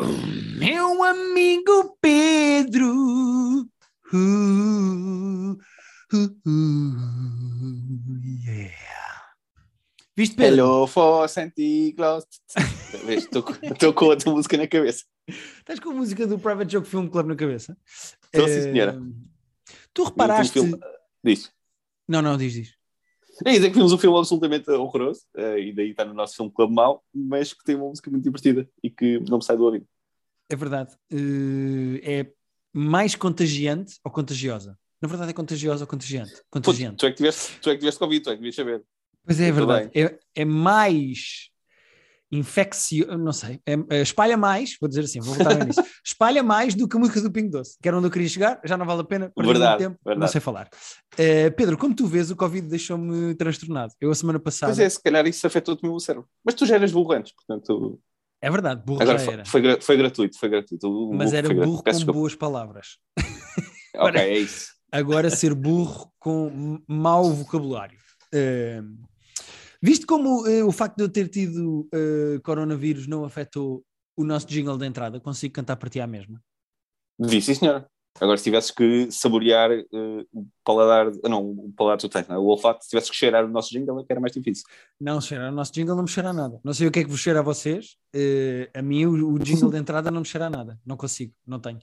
Meu amigo Pedro. Uh, uh, uh, yeah. Viste, Pedro? Hello for Santa Claus. Estou com outra música na cabeça. Estás com a música do Private Joke Film Club na cabeça? Estou, sim, senhora. Eh, Tu reparaste. Diz. Não, não, diz, diz. É dizer que vimos um filme absolutamente horroroso, uh, e daí está no nosso filme Clube Mau, mas que tem uma música muito divertida e que não me sai do ouvido. É verdade. Uh, é mais contagiante ou contagiosa? Na verdade é contagiosa ou contagiante? Contagiante. Pô, tu, é que tiveste, tu é que tiveste Covid, tu é que devias saber. Pois é, é verdade. É, é, mais infeccio, não sei, é, é, espalha mais, vou dizer assim, vou voltar nisso, espalha mais do que a música do Pingo Doce, que era onde eu queria chegar, já não vale a pena, perder verdade, tempo, verdade. não sei falar. Uh, Pedro, como tu vês, o Covid deixou-me transtornado. Eu a semana passada... Pois é, se calhar isso afetou-te o meu cérebro. Mas tu já eras burro antes, portanto... É verdade, burro Agora já era. Foi, foi, gratuito, foi gratuito. O Mas era burro com desculpa. boas palavras. ok, é isso. Agora ser burro com mau vocabulário. Uh, Viste como uh, o facto de eu ter tido uh, coronavírus não afetou o nosso jingle de entrada? Consigo cantar para ti à mesma? Vi, sim, senhora. Agora, se tivesses que saborear uh, o paladar, não, o paladar tu tens, não é? o olfato, se tivesses que cheirar o nosso jingle, é que era mais difícil. Não, cheirar o nosso jingle não me cheira a nada. Não sei o que é que vos cheira a vocês. a mim, o, o, jingle de entrada não me cheira a nada. Não consigo, não tenho.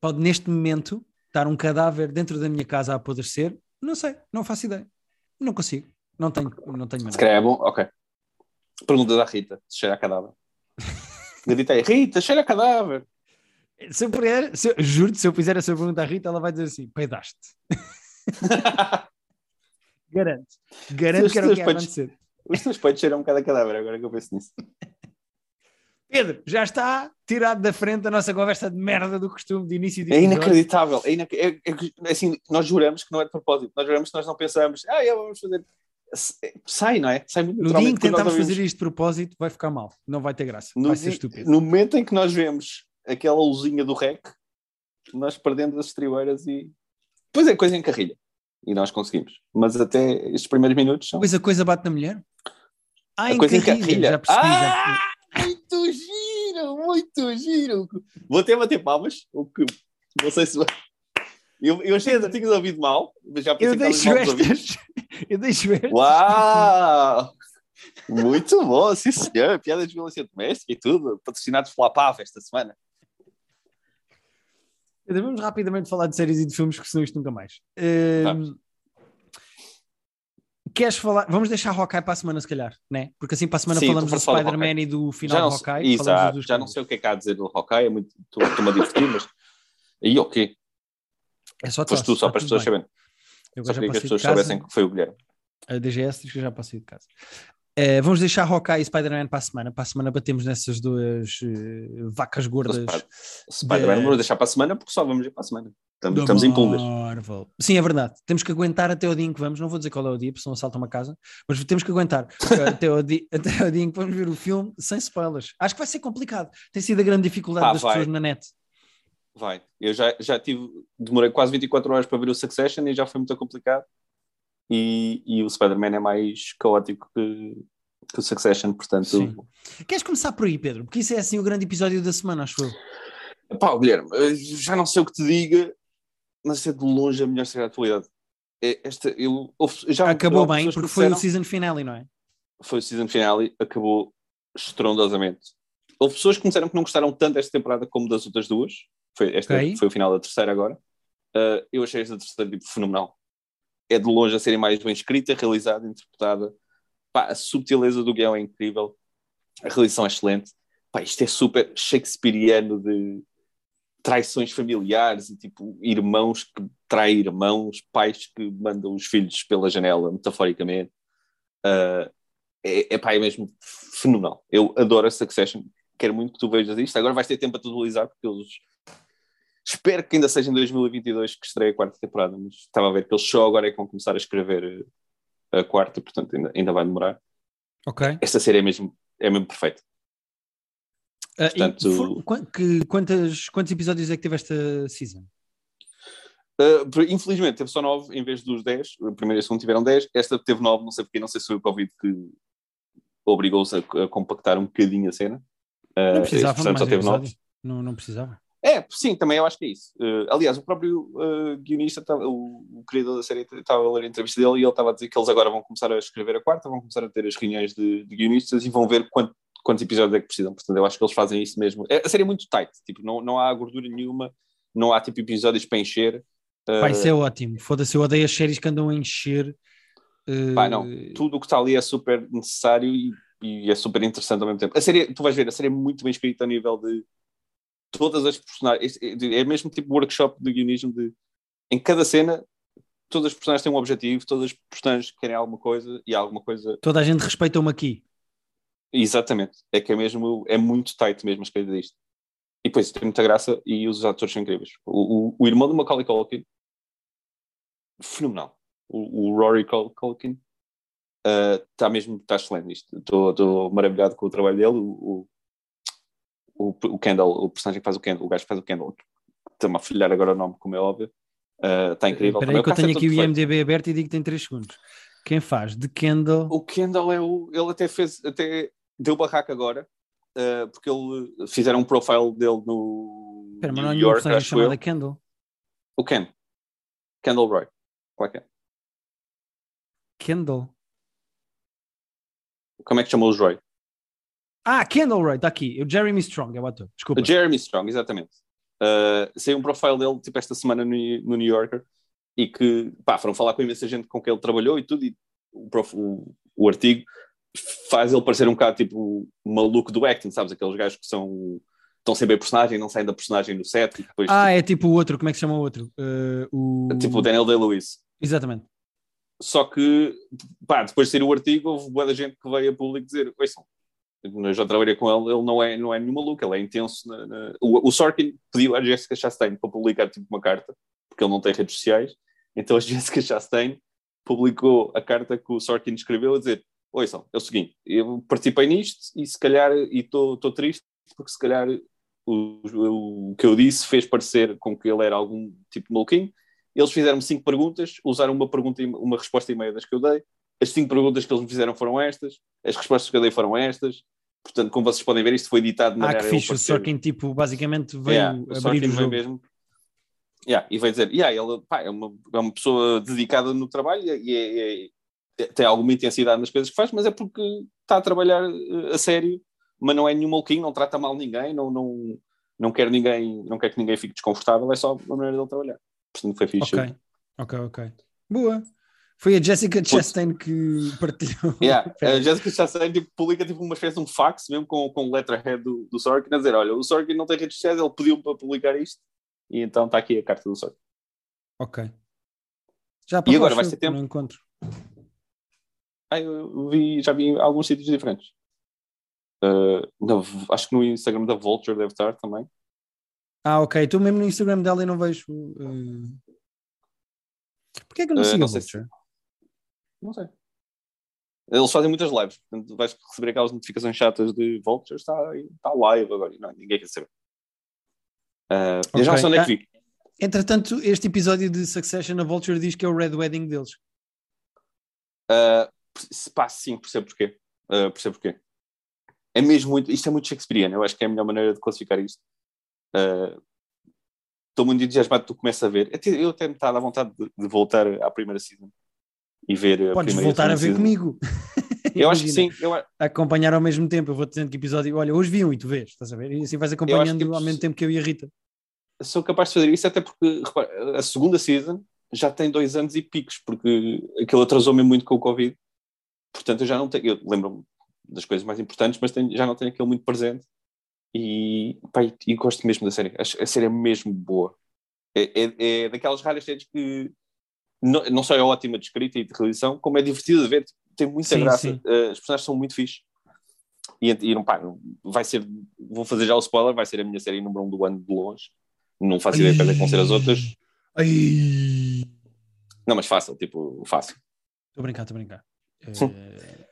pode, neste momento, estar um cadáver dentro da minha casa a apodrecer? Não sei, não faço ideia. Não consigo. Não tenho, não tenho maneira. Se calhar é bom, ok. Perguntas à Rita, se cheira a cadáver. Gritei, Rita, cheira a cadáver. Se eu puder, se eu, juro-te, se eu fizer essa pergunta à Rita, ela vai dizer assim: peidaste. Garanto. Garanto que era o que ia acontecer. Os teus peitos cheiram um bocado a cadáver, agora que eu penso nisso. Pedro, já está tirado da frente a nossa conversa de merda do costume de início de É inacreditável. É, inac... é, é, assim, nós juramos que não é de propósito. Nós juramos que nós não pensamos, ah, eu vamos fazer. Sai, não é? Sai muito No dia em que tentamos fazer isto de propósito, vai ficar mal. Não vai ter graça. No vai ser estúpido. No momento em que nós vemos aquela luzinha do rec, nós perdemos as estribeiras e. Depois é coisa em carrilha. E nós conseguimos. Mas até estes primeiros minutos são. Depois a coisa bate na mulher. Ah, a em coisa carrilha. em carrilha. Já percebi. Ah! Já... Muito giro, muito giro. Vou até bater palmas. O que não sei se. Eu, eu achei que tinhas ouvido mal, mas já Eu pensei que deixo estas. Eu deixo estas. Uau! Muito bom, sim senhor. Piadas de violência doméstica e tudo. Patrocinados pela PAV esta semana. Vamos rapidamente falar de séries e de filmes, que senão isto nunca mais. Uh, Vamos. Queres falar? Vamos deixar Hawkeye para a semana, se calhar, né? Porque assim para a semana Sim, falamos tu do Spider-Man e do final do Hawkeye. exato, já não sei o que é que há a dizer do Hawkeye, é muito, estou- estou-me a divertir, mas. Aí, ok. É só Foste tu, só para as pessoas saberem. Eu Só queria que as pessoas casa. soubessem que foi o Guilherme. A DGS diz que eu já passei de casa. Eh, vamos deixar Hawkeye e Spider-Man para a semana. Para a semana batemos nessas duas eh, vacas gordas. Spider- Spider-Man, de- vamos deixar para a semana, porque só vamos ir para a semana. Estamos, estamos em pulgas. Sim, é verdade. Temos que aguentar até o dia em que vamos. Não vou dizer qual é o dia, porque senão assaltam uma casa. Mas temos que aguentar até o, dia, até o dia em que vamos ver o filme sem spoilers. Acho que vai ser complicado. Tem sido a grande dificuldade Pá, das vai. pessoas na net. Vai. Eu já, já tive, demorei quase 24 horas para ver o Succession e já foi muito complicado. E, e o Spider-Man é mais caótico que, que o Succession, portanto. Sim. Queres começar por aí, Pedro? Porque isso é assim o grande episódio da semana, acho eu. Pá, Guilherme, já não sei o que te diga, mas é de longe a melhor série da atualidade. É Esta, eu, já Acabou bem, porque foi o season finale, não é? foi o season finale, acabou estrondosamente. Houve pessoas que disseram que não gostaram tanto desta temporada como das outras duas. Foi, esta Ok. foi o final da terceira agora. Uh, eu achei esta terceira tipo, fenomenal. É de longe a série mais bem escrita, realizada, interpretada. Pá, a subtileza do guião é incrível. A realização é excelente. Pá, isto é super shakespeariano de traições familiares e tipo irmãos que traem irmãos, pais que mandam os filhos pela janela, metaforicamente. Uh, é, é, pá, é mesmo fenomenal. Eu adoro a Succession. Quero muito que tu vejas isto. Agora vais ter tempo a atualizar, porque eles. Espero que ainda seja em 2022 que estreie a quarta temporada, mas estava a ver que eles só agora é que vão começar a escrever eh, a quarta, portanto ainda, ainda vai demorar. Ok. Esta série é mesmo, é mesmo perfeita. E Portanto- for- que- quantas, quantos episódios é que teve esta season? Uh, infelizmente teve só 9 em vez dos 10. O primeiro e o segundo tiveram 10. Esta teve 9, não sei porque, não sei se foi o Covid que obrigou-se a, a compactar um bocadinho a cena. Não Uh, precisava este, portanto, mais só teve episódio. nove. Não, não precisava. É, sim, também eu acho que é isso. Uh, aliás, o próprio uh, guionista, tava- o, o criador da série, estava a ler a entrevista dele e ele estava a dizer que eles agora vão começar a escrever a quarta, vão começar a ter as reuniões de, de guionistas e vão ver quanto- quantos episódios é que precisam. Portanto, eu acho que eles fazem isso mesmo. É, a série é muito tight, tipo, não, não há gordura nenhuma, não há tipo episódios para encher. Uh, Pá, isso é ótimo. Foda-se, eu odeio as séries que andam a encher. eh, Pá, não, tudo o que está ali é super necessário e, e é super interessante ao mesmo tempo. A série, tu vais ver, a série é muito bem escrita a nível de todas as personagens. É, é mesmo tipo workshop de guionismo de em cada cena, todas as personagens têm um objetivo, todas as personagens querem alguma coisa e há alguma coisa. Toda a gente respeita-me aqui. Exatamente. É que é mesmo, é muito tight mesmo a escrita disto. E depois tem muita graça e os atores são incríveis. O, o, o irmão do Macaulay Culkin, fenomenal. O, o Rory Cul- Culkin está mesmo, está excelente. Estou maravilhado com o trabalho dele. O, o, Kendall, o personagem que faz o Kendall, o gajo que faz o Kendall, está-me a filhar agora o nome, como é óbvio. Está incrível. Espera aí que eu é tenho aqui o. IMDB aberto e digo que tem 3 segundos. Quem faz? De Kendall. O Kendall é o. Ele até fez. Até deu barraco agora. uh, porque ele fizeram um profile dele no. Espera, mas não há nenhuma personagem chamada eu. Kendall. O Ken. Kendall Roy. Qual é que é? Kendall. Como é que chamou os Roy? Ah, Kendall Roy, está aqui. O Jeremy Strong é o ator. Desculpa. Jeremy Strong, exatamente. Uh, saiu um profile dele tipo esta semana no, no New Yorker e que pá, foram falar com imensa gente com quem ele trabalhou e tudo, e o, prof- o, o artigo faz ele parecer um bocado tipo maluco do acting, sabes? Aqueles gajos que são estão sempre a personagem, não saem da personagem no set depois Ah, é tipo o outro. Como é que se chama o outro? Eh, o... tipo, tipo o Daniel Day-Lewis. Exatamente. Só que pá, depois de sair o artigo, houve boa da gente que veio a público dizer: Ouçam, eu já trabalhei com ele, ele não é, não é nenhum maluco, ele é intenso. na- na- O, o Sorkin pediu à Jessica Chastain para publicar tipo uma carta, porque ele não tem redes sociais, então a Jessica Chastain publicou a carta que o Sorkin escreveu a dizer: Ouçam, é o seguinte, eu participei nisto e se calhar, e estou triste porque se calhar o, o, o que eu disse fez parecer com que ele era algum tipo de maluquinho. Eles fizeram-me cinco perguntas, usaram uma pergunta uma resposta e meia das que eu dei. As cinco perguntas que eles me fizeram foram estas, as respostas que eu dei foram estas. Portanto, como vocês podem ver, isto foi editado de Ah, maneira que a eu fixe. O Sorkin, tipo, basicamente veio Yeah, abrir o jogo. mesmo. Yeah, e veio dizer, yeah, ele pá, é, uma, é uma pessoa dedicada no trabalho e é- é- tem alguma intensidade nas coisas que faz, mas é porque está a trabalhar eh, a sério, mas não é nenhum maluquinho, não trata mal ninguém, não, não, não quer ninguém, não quer que ninguém fique desconfortável, é só a maneira dele trabalhar. Portanto, foi fixe. Ok, ok, ok. Boa. Foi a Jessica Chastain que partilhou. Yeah. A Jessica Chastain tipo, publica tipo, uma espécie de um fax mesmo com, com letterhead do, do Sorkin a dizer: Olha, o Sorkin não tem redes sociais, ele pediu para publicar isto e então está aqui a carta do Sorkin. Ok. Já E agora vai ser tempo? Não encontro. Ah, eu vi, já vi em alguns sítios diferentes. Uh, acho que no Instagram da Vulture deve estar também. Ah, ok. Estou mesmo no Instagram dela e não vejo. Uh... Porquê é que eu não Uh, sigo não a sei se- Vulture? Não sei. Eles fazem muitas lives, portanto vais receber aquelas notificações chatas de Vulture, está, está live agora. Não, ninguém quer saber. Uh, Eu já não sei onde é que vi. Entretanto, este episódio de Succession, a Vulture diz que é o Red Wedding deles. Uh, se pá, sim, percebo porquê. Uh, percebo porquê. É mesmo muito, isto é muito Shakespeareano, eu acho que é a melhor maneira de classificar isto. Uh, Estou muito entusiasmado que tu começas a ver. Eu até me está dar vontade de, de voltar à primeira season e ver a Podes voltar a ver comigo. Eu acho que sim. Eu, Acompanhar ao mesmo tempo. Eu vou dizendo que episódio. Olha, hoje vi um e tu vês, estás a ver? E assim vais acompanhando que ao mesmo tempo que eu e a Rita. sou capaz de fazer isso até porque repara, a segunda season já tem dois anos e picos, porque aquilo atrasou-me muito com o Covid. Portanto, eu já não tenho. Eu lembro-me das coisas mais importantes, mas tenho- já não tenho aquilo muito presente. E, pá, e, e gosto mesmo da série. A, a série é mesmo boa. É, é, é daquelas raras séries que não, não só é ótima de escrita e de realização, como é divertida de ver. Tem muita Sim, graça. sim. Uh, as personagens são muito fixe. E, e não, pá, vai ser. Vou fazer já o spoiler, vai ser a minha série número um do ano de longe. Não faço ideia de quais é vão ser as outras. Ai. Não, mas fácil, tipo, fácil. Estou a brincar, estou a brincar. Eh,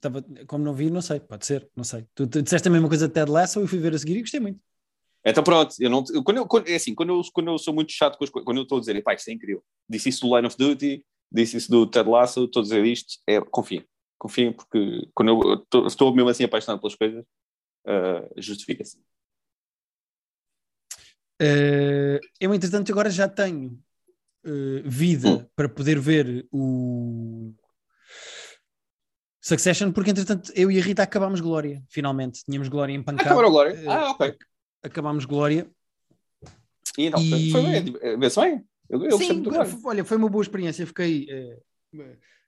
tava- como não vi, não sei, pode ser, não sei. Tu, tu disseste a mesma coisa de Ted Lasso, eu fui ver a seguir e gostei muito. Então pronto, eu não, eu- quando eu, quando, é assim, quando eu, quando eu sou muito chato com as coisas, quando eu estou a dizer, pá, isto é incrível, disse isso do Line of Duty, disse isso do Ted Lasso, estou a dizer isto, é, confiem, confiem, porque quando eu tô- estou mesmo assim apaixonado pelas coisas, uh, justifica-se. Uh, eu, entretanto, agora já tenho uh, vida hum. para poder ver o Succession, porque entretanto eu e a Rita acabámos Glória, finalmente. Tínhamos Glória empancada. Acabaram Glória? Ah, ok. Acabámos Glória. E não, e... foi bem, vê bem. Eu, eu Sim, olha, foi uma boa experiência. Fiquei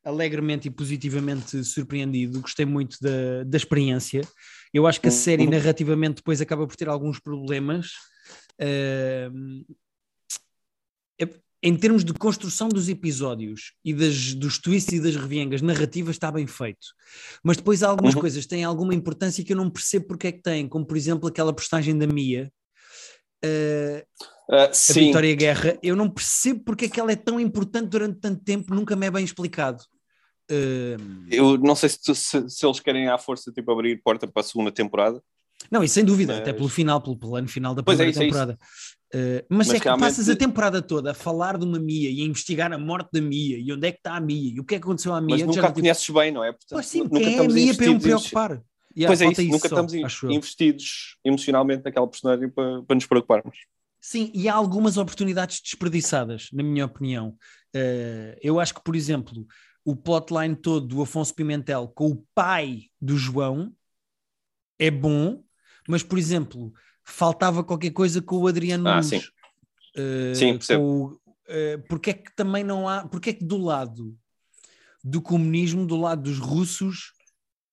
alegremente e positivamente surpreendido. Gostei muito da, da experiência. Eu acho que a hum, série uhum. narrativamente depois acaba por ter alguns problemas. Uh, em termos de construção dos episódios e das, dos twists e das reviengas narrativas está bem feito. Mas depois algumas uhum. coisas têm alguma importância que eu não percebo porque é que têm, como por exemplo aquela postagem da Mia, uh, uh, a Vitória Guerra, eu não percebo porque é que ela é tão importante durante tanto tempo, nunca me é bem explicado. Uh, eu não sei se, se, se, eles querem à força tipo, abrir porta para a segunda temporada. Não, e sem dúvida, mas... até pelo final, pelo plano final da primeira é temporada. É Uh, mas, mas, é que realmente... passas a temporada toda a falar de uma Mia e a investigar a morte da Mia e onde é que está a Mia e o que é que aconteceu à Mia. Mas nunca a conheces tipo... bem, não é? Portanto, pois sim, nunca é a Mia para eu me preocupar? Pois é isso, nunca só, estamos investidos emocionalmente naquela personagem para, para nos preocuparmos. Sim, e há algumas oportunidades desperdiçadas, na minha opinião. Uh, eu acho que, por exemplo, o plotline todo do Afonso Pimentel com o pai do João é bom, mas, por exemplo, faltava qualquer coisa com o Adriano ah. Sim, uh, sim percebo. Uh, porque é que também não há, porque é que do lado do comunismo, do lado dos russos,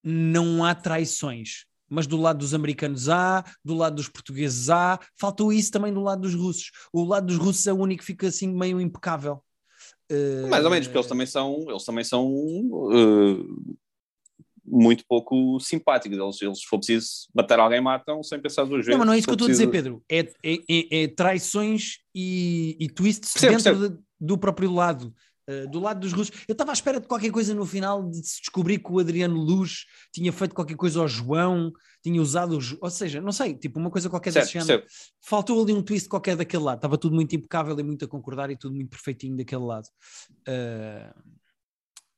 não há traições? Mas do lado dos americanos há, do lado dos portugueses há, faltou isso também do lado dos russos. O lado dos russos é o único que fica assim meio impecável. Mais ou menos, porque eles também são, eles também são uh, muito pouco simpáticos. Eles, eles, se for preciso matar alguém, matam sem pensar duas vezes. Não, mas não é isso que eu estou preciso... a dizer, Pedro. É, é, é, é traições e, e twists dentro. De, do próprio lado. Uh, do lado dos russos. Eu estava à espera de qualquer coisa no final de se descobrir que o Adriano Luz tinha feito qualquer coisa ao João, tinha usado, o, ou seja, não sei, tipo uma coisa qualquer certo, desse género. Faltou ali um twist qualquer daquele lado. Estava tudo muito impecável e muito a concordar e tudo muito perfeitinho daquele lado. Uh,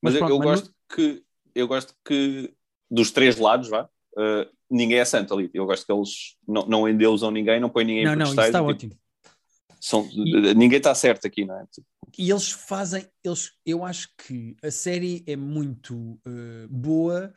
mas, mas pronto, eu, eu mas gosto não... que eu gosto que dos três lados, vá, uh, ninguém é santo ali. Eu gosto que eles não, não endeusam ninguém, não põem ninguém não, não, isso está tipo, ótimo. São, e, ninguém está certo aqui, não é? E eles fazem, eles, eu acho que a série é muito uh, boa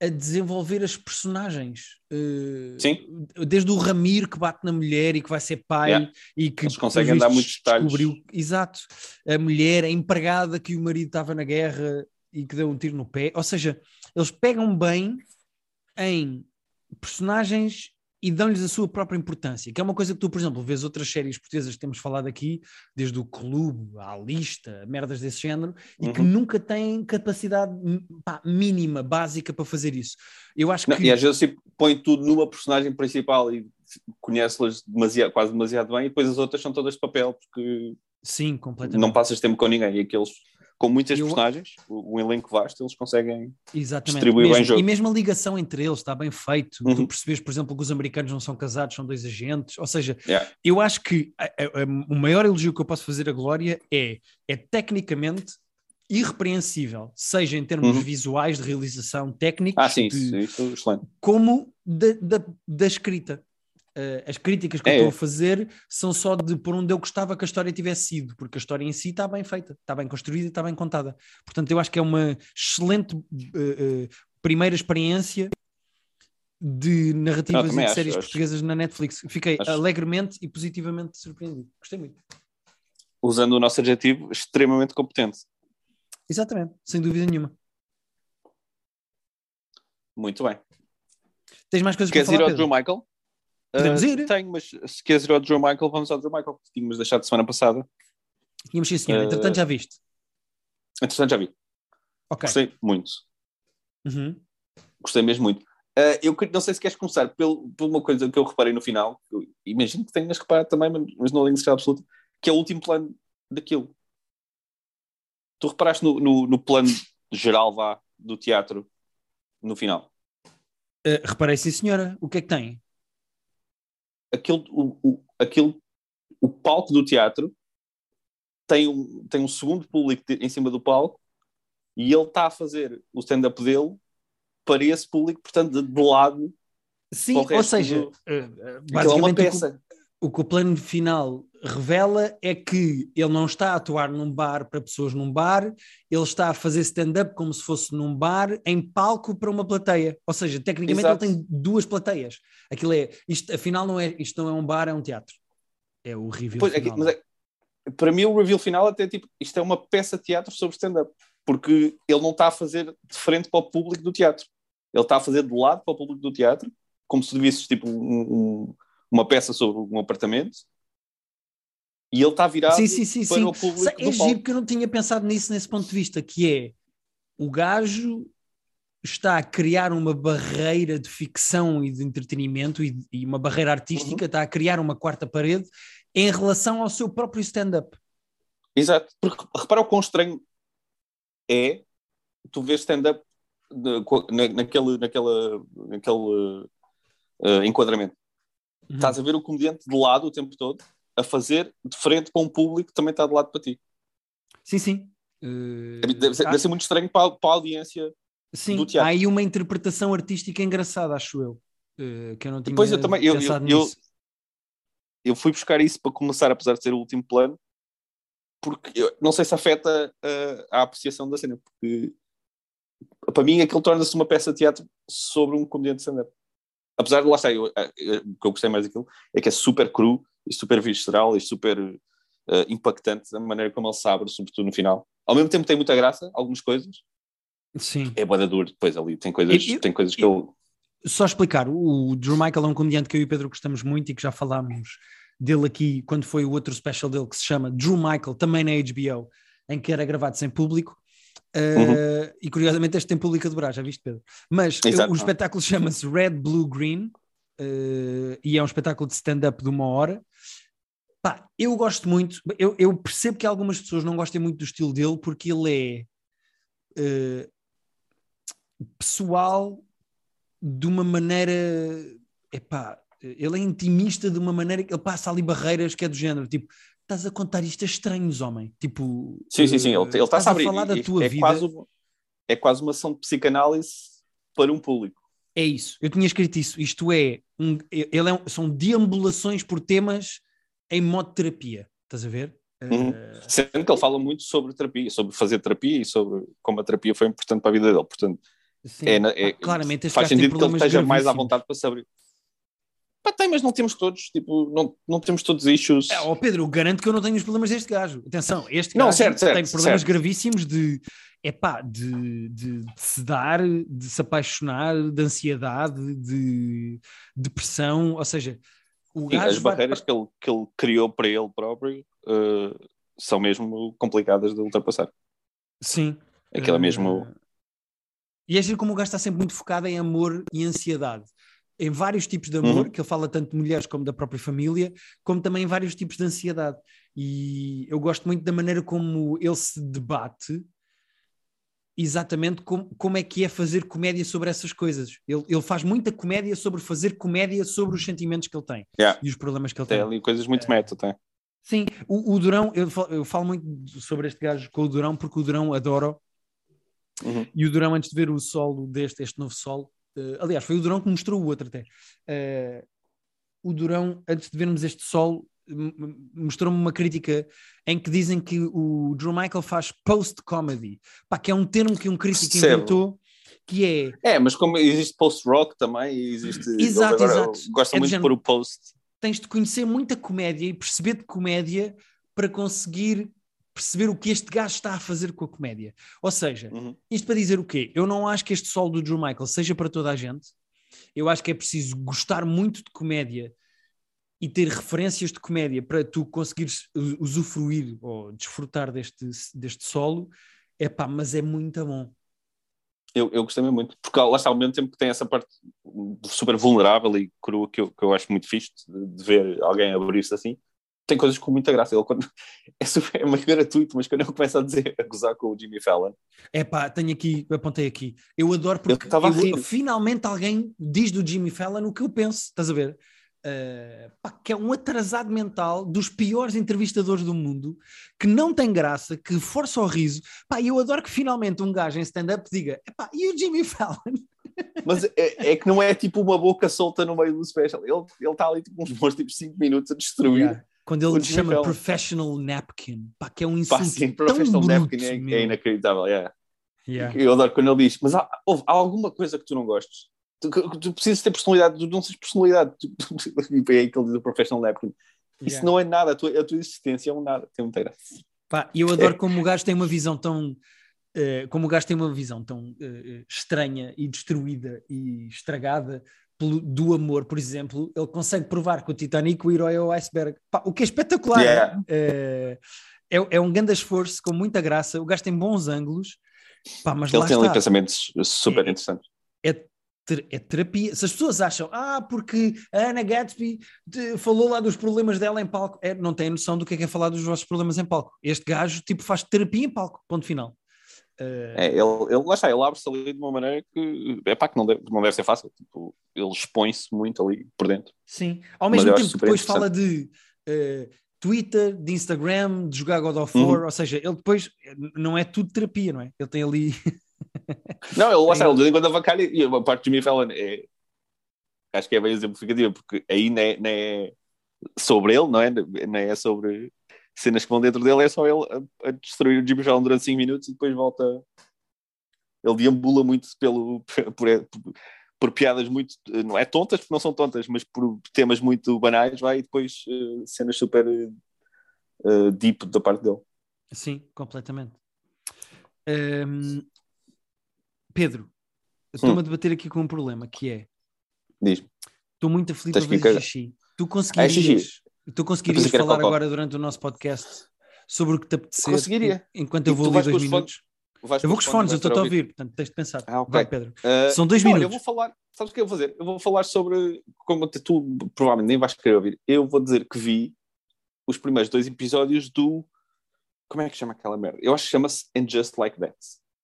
a desenvolver as personagens. Uh, Sim. Desde o Ramiro que bate na mulher e que vai ser pai yeah. e que eles conseguem dar muitos detalhes. Descobriu, exato, a mulher, a empregada que o marido estava na guerra e que deu um tiro no pé. Ou seja, eles pegam bem em personagens e dão-lhes a sua própria importância, que é uma coisa que tu, por exemplo, vês outras séries portuguesas que temos falado aqui, desde o Clube, à Lista, merdas desse género, e uhum. que nunca têm capacidade pá, mínima, básica para fazer isso. Eu acho Não, que... E às vezes tipo, põe tudo numa personagem principal e conhece-las demasiado, quase demasiado bem, e depois as outras são todas de papel, porque Sim, completamente. não passas tempo com ninguém, e aqueles com muitas eu... personagens, um elenco vasto, eles conseguem Exatamente. distribuir mesmo, bem jogo. E mesmo a ligação entre eles está bem feito. Uhum. Tu percebes, por exemplo, que os americanos não são casados, são dois agentes. Ou seja, yeah. eu acho que a, a, a, o maior elogio que eu posso fazer a Glória é, é tecnicamente irrepreensível, seja em termos uhum. visuais, de realização, técnicos, ah, sim, de, isso, isso, excelente. como da, da, da escrita. Uh, as críticas que é. eu estou a fazer são só de por onde eu gostava que a história tivesse sido, porque a história em si está bem feita, está bem construída e está bem contada. Portanto, eu acho que é uma excelente uh, uh, primeira experiência de narrativas e de séries acho, portuguesas acho. na Netflix. Fiquei acho. alegremente e positivamente surpreendido. Gostei muito. Usando o nosso adjetivo, extremamente competente. Exatamente, sem dúvida nenhuma. Muito bem. Tens mais coisas Queres para falar, ir ao Pedro? Drew Michael? Podemos uh, ir? Tenho, mas se queres ir ao Joe Michael, vamos ao Joe Michael, que tínhamos deixado semana passada. Tínhamos sim, senhor. Uh, Entretanto, já viste? Entretanto, já vi. Ok. Gostei muito. Uhum. Gostei mesmo muito. Uh, eu não sei se queres começar por, por uma coisa que eu reparei no final, eu imagino que tenhas reparado também, mas não tenho certeza absoluta, que é o último plano daquilo. Tu reparaste no, no, no plano geral vá, do teatro no final? Uh, reparei sim, senhora. O que é que tem? Aquele, o, o, aquele, o palco do teatro tem um, tem um segundo público em cima do palco e ele está a fazer o stand-up dele para esse público, portanto, de, de lado Sim, ou seja, do... uh, basicamente é uma o, o que o plano final revela é que ele não está a atuar num bar para pessoas num bar, ele está a fazer stand-up como se fosse num bar, em palco para uma plateia. Ou seja, tecnicamente Exato. ele tem duas plateias. Aquilo é, isto, afinal não é, isto não é um bar, é um teatro. É o reveal pois, final. É, mas é, para mim o reveal final até tipo, isto é uma peça de teatro sobre stand-up, porque ele não está a fazer de frente para o público do teatro. Ele está a fazer de lado para o público do teatro, como se visses tipo um, um, uma peça sobre um apartamento, e ele está virado sim, sim, sim, para sim. o público É giro que eu não tinha pensado nisso nesse ponto de vista, que é o gajo está a criar uma barreira de ficção e de entretenimento e, e uma barreira artística, uhum. está a criar uma quarta parede em relação ao seu próprio stand-up. Exato, porque repara o quão estranho é tu ver stand-up naquele, naquele, naquele uh, enquadramento. Uhum. Estás a ver o comediante de lado o tempo todo a fazer de frente para um público que também está de lado para ti. Sim, sim. Uh, deve, ser, há... deve, ser, muito estranho para, para a audiência sim, do teatro. Há aí uma interpretação artística engraçada, acho eu. Uh, que eu não tinha Depois eu também, eu, eu, eu, eu, fui buscar isso para começar, apesar de ser o último plano, porque eu, não sei se afeta uh, a apreciação da cena, porque para mim aquilo torna-se uma peça de teatro sobre um comediante de stand-up. Apesar de lá estar, eu, eu, o que eu gostei mais daquilo é que é super cru e super visceral e super uh, impactante a maneira como ele se abre, sobretudo no final. Ao mesmo tempo tem muita graça, algumas coisas. Sim. É boa duro depois ali, tem coisas, eu, tem coisas que eu... Só explicar, o Drew Michael é um comediante que eu e o Pedro gostamos muito e que já falámos dele aqui quando foi o outro special dele que se chama Drew Michael, também na HBO, em que era gravado sem público. Uh, uhum. E curiosamente este tem público a dobrar, já viste, Pedro? Mas Exato. o espetáculo chama-se Red, Blue, Green uh, e é um espetáculo de stand-up de uma hora. Pá, eu gosto muito, eu, eu, percebo que algumas pessoas não gostem muito do estilo dele porque ele é uh, pessoal de uma maneira. Epá, ele é intimista de uma maneira que ele passa ali barreiras que é do género, tipo, estás a contar isto a estranhos, homem. Tipo, sim, sim, sim, ele, ele está a abrir. falar da tua é vida. Quase, é quase uma ação de psicanálise para um público. É isso, eu tinha escrito isso. Isto é, um, ele é são deambulações por temas em modo terapia. Estás a ver? Uhum. Uh... Sendo que ele fala muito sobre terapia, sobre fazer terapia e sobre como a terapia foi importante para a vida dele. Portanto, Sim. é, é, claramente faz sentido que ele esteja mais à vontade para saber. Pá, tem, mas não temos todos, tipo, não, não temos todos issues. É, oh Pedro, garanto que eu não tenho os problemas deste gajo. Atenção, este gajo não, certo, certo, tem problemas certo. gravíssimos de é pá, de, de, de, se dar, de se apaixonar, de ansiedade, de depressão, ou seja, o Sim, as barreiras que, ele, que ele criou para ele próprio uh, são mesmo complicadas de ultrapassar. Sim. Aquilo é mesmo. Uh, e é como o gajo está sempre muito focado em amor e ansiedade. Em vários tipos de amor, uhum. que ele fala tanto de mulheres como da própria família, como também em vários tipos de ansiedade. E eu gosto muito da maneira como ele se debate exatamente como, como é que é fazer comédia sobre essas coisas. Ele, ele faz muita comédia sobre fazer comédia sobre os sentimentos que ele tem yeah. e os problemas que ele tem. Tem ali coisas muito meta, tem. Sim, o, o Durão, eu falo, eu falo, muito sobre este gajo com o Durão porque o Durão adoro. Uhum. E o Durão, antes de ver o solo deste, este novo solo, uh, aliás, foi o Durão que mostrou o outro até. Uh, o Durão, antes de vermos este solo, mostrou-me uma crítica em que dizem que o Drew Michael faz post-comedy, que é um termo que um crítico Percebo. inventou, que é... É, mas como existe post-rock também, existe... Exato, exato. Gosta é muito de pôr o post. Tens de conhecer muita comédia e perceber de comédia para conseguir perceber o que este gajo está a fazer com a comédia. Ou seja, uhum. isto para dizer o quê? Eu não acho que este solo do Drew Michael seja para toda a gente. Eu acho que é preciso gostar muito de comédia e ter referências de comédia para tu conseguires usufruir ou desfrutar deste, deste solo, é pá, mas é muito bom. Eu, eu gostei muito, porque lá está ao mesmo tempo que tem essa parte super vulnerável e crua que eu, que eu acho muito fixe de, de ver alguém abrir-se assim. Tem coisas com muita graça. Ele, quando, é, super, é meio gratuito, mas quando eu começo a dizer, a gozar com o Jimmy Fallon. É pá, tenho aqui, apontei aqui. Eu adoro porque eu, eu, finalmente alguém diz do Jimmy Fallon o que eu penso, estás a ver? Uh, pá, que é um atrasado mental dos piores entrevistadores do mundo, que não tem graça, que força o riso. Pá, eu adoro que finalmente um gajo em stand-up diga: e o Jimmy Fallon? Mas é, é, que não é tipo uma boca solta no meio do special. Ele está ali tipo, uns bons tipo 5 minutos a destruir. Yeah. Quando ele chama Fallon. professional napkin, pá, que é um insulto Pá, sim, professional napkin é, é, inacreditável, yeah. Yeah. Eu adoro quando ele diz, mas há, houve, há alguma coisa que tu não gostes? Tu, tu precisas ter personalidade, tu não tens personalidade. Tu, é aí que ele diz o professional napkin. Isso yeah. não é nada, a tua, a tua existência é um nada, tem muita graça. Pá, eu adoro como o gajo tem uma visão tão. Uh, como o gajo tem uma visão tão uh, estranha e destruída e estragada do amor, por exemplo, ele consegue provar que o Titanic o herói é o iceberg. Pá, o que é espetacular. Yeah. Uh, é, é um grande esforço, com muita graça. O gajo tem bons ângulos. Pá, mas ele tem ali pensamentos super é, interessantes. É, é terapia. Se as pessoas acham, ah, porque a Ana Gatsby falou lá dos problemas dela em palco, é, não têm noção do que é, que é falar dos vossos problemas em palco. Este gajo, tipo, faz terapia em palco, ponto final. Uh... É, ele, ele, lá está, ele abre-se ali de uma maneira que, é pá, que não deve, não deve ser fácil. Tipo, ele expõe-se muito ali por dentro. Sim, ao mesmo tempo depois fala de uh, Twitter, de Instagram, de jogar God of War, uhum. ou seja, ele depois não é tudo terapia, não é? Ele tem ali Não, ele, lá está, ele de quando avacalha e a parte de Jimmy Fallon é, acho que é bem exemplificativa, porque aí não é, não é sobre ele, não é? Não é sobre cenas que vão dentro dele, é só ele a, a destruir o Jimmy Fallon durante 5 minutos e depois volta. Ele deambula muito pelo, por, por, por, piadas muito, não é tontas, porque não são tontas, mas por temas muito banais, vai e depois uh, cenas super uh, deep da parte dele. Sim, completamente. Um, Pedro, estou-me hum. a debater aqui com um problema que é. Diz. Estou muito aflito a ver xixi. Tu conseguirias, ah, tu conseguirias falar agora durante o nosso podcast sobre o que te apetecer? Conseguiria. Enquanto eu vou ali dois minutos. eu vou com os fones, eu estou a ouvir, portanto tens de pensar. Ah, okay. Vai, Pedro. Uh, São dois minutos. eu vou falar, sabes o que eu vou fazer? Eu vou falar sobre, como tu provavelmente nem vais querer ouvir, eu vou dizer que vi os primeiros dois episódios do. Como é que chama aquela merda? Eu acho que chama-se And Just Like That.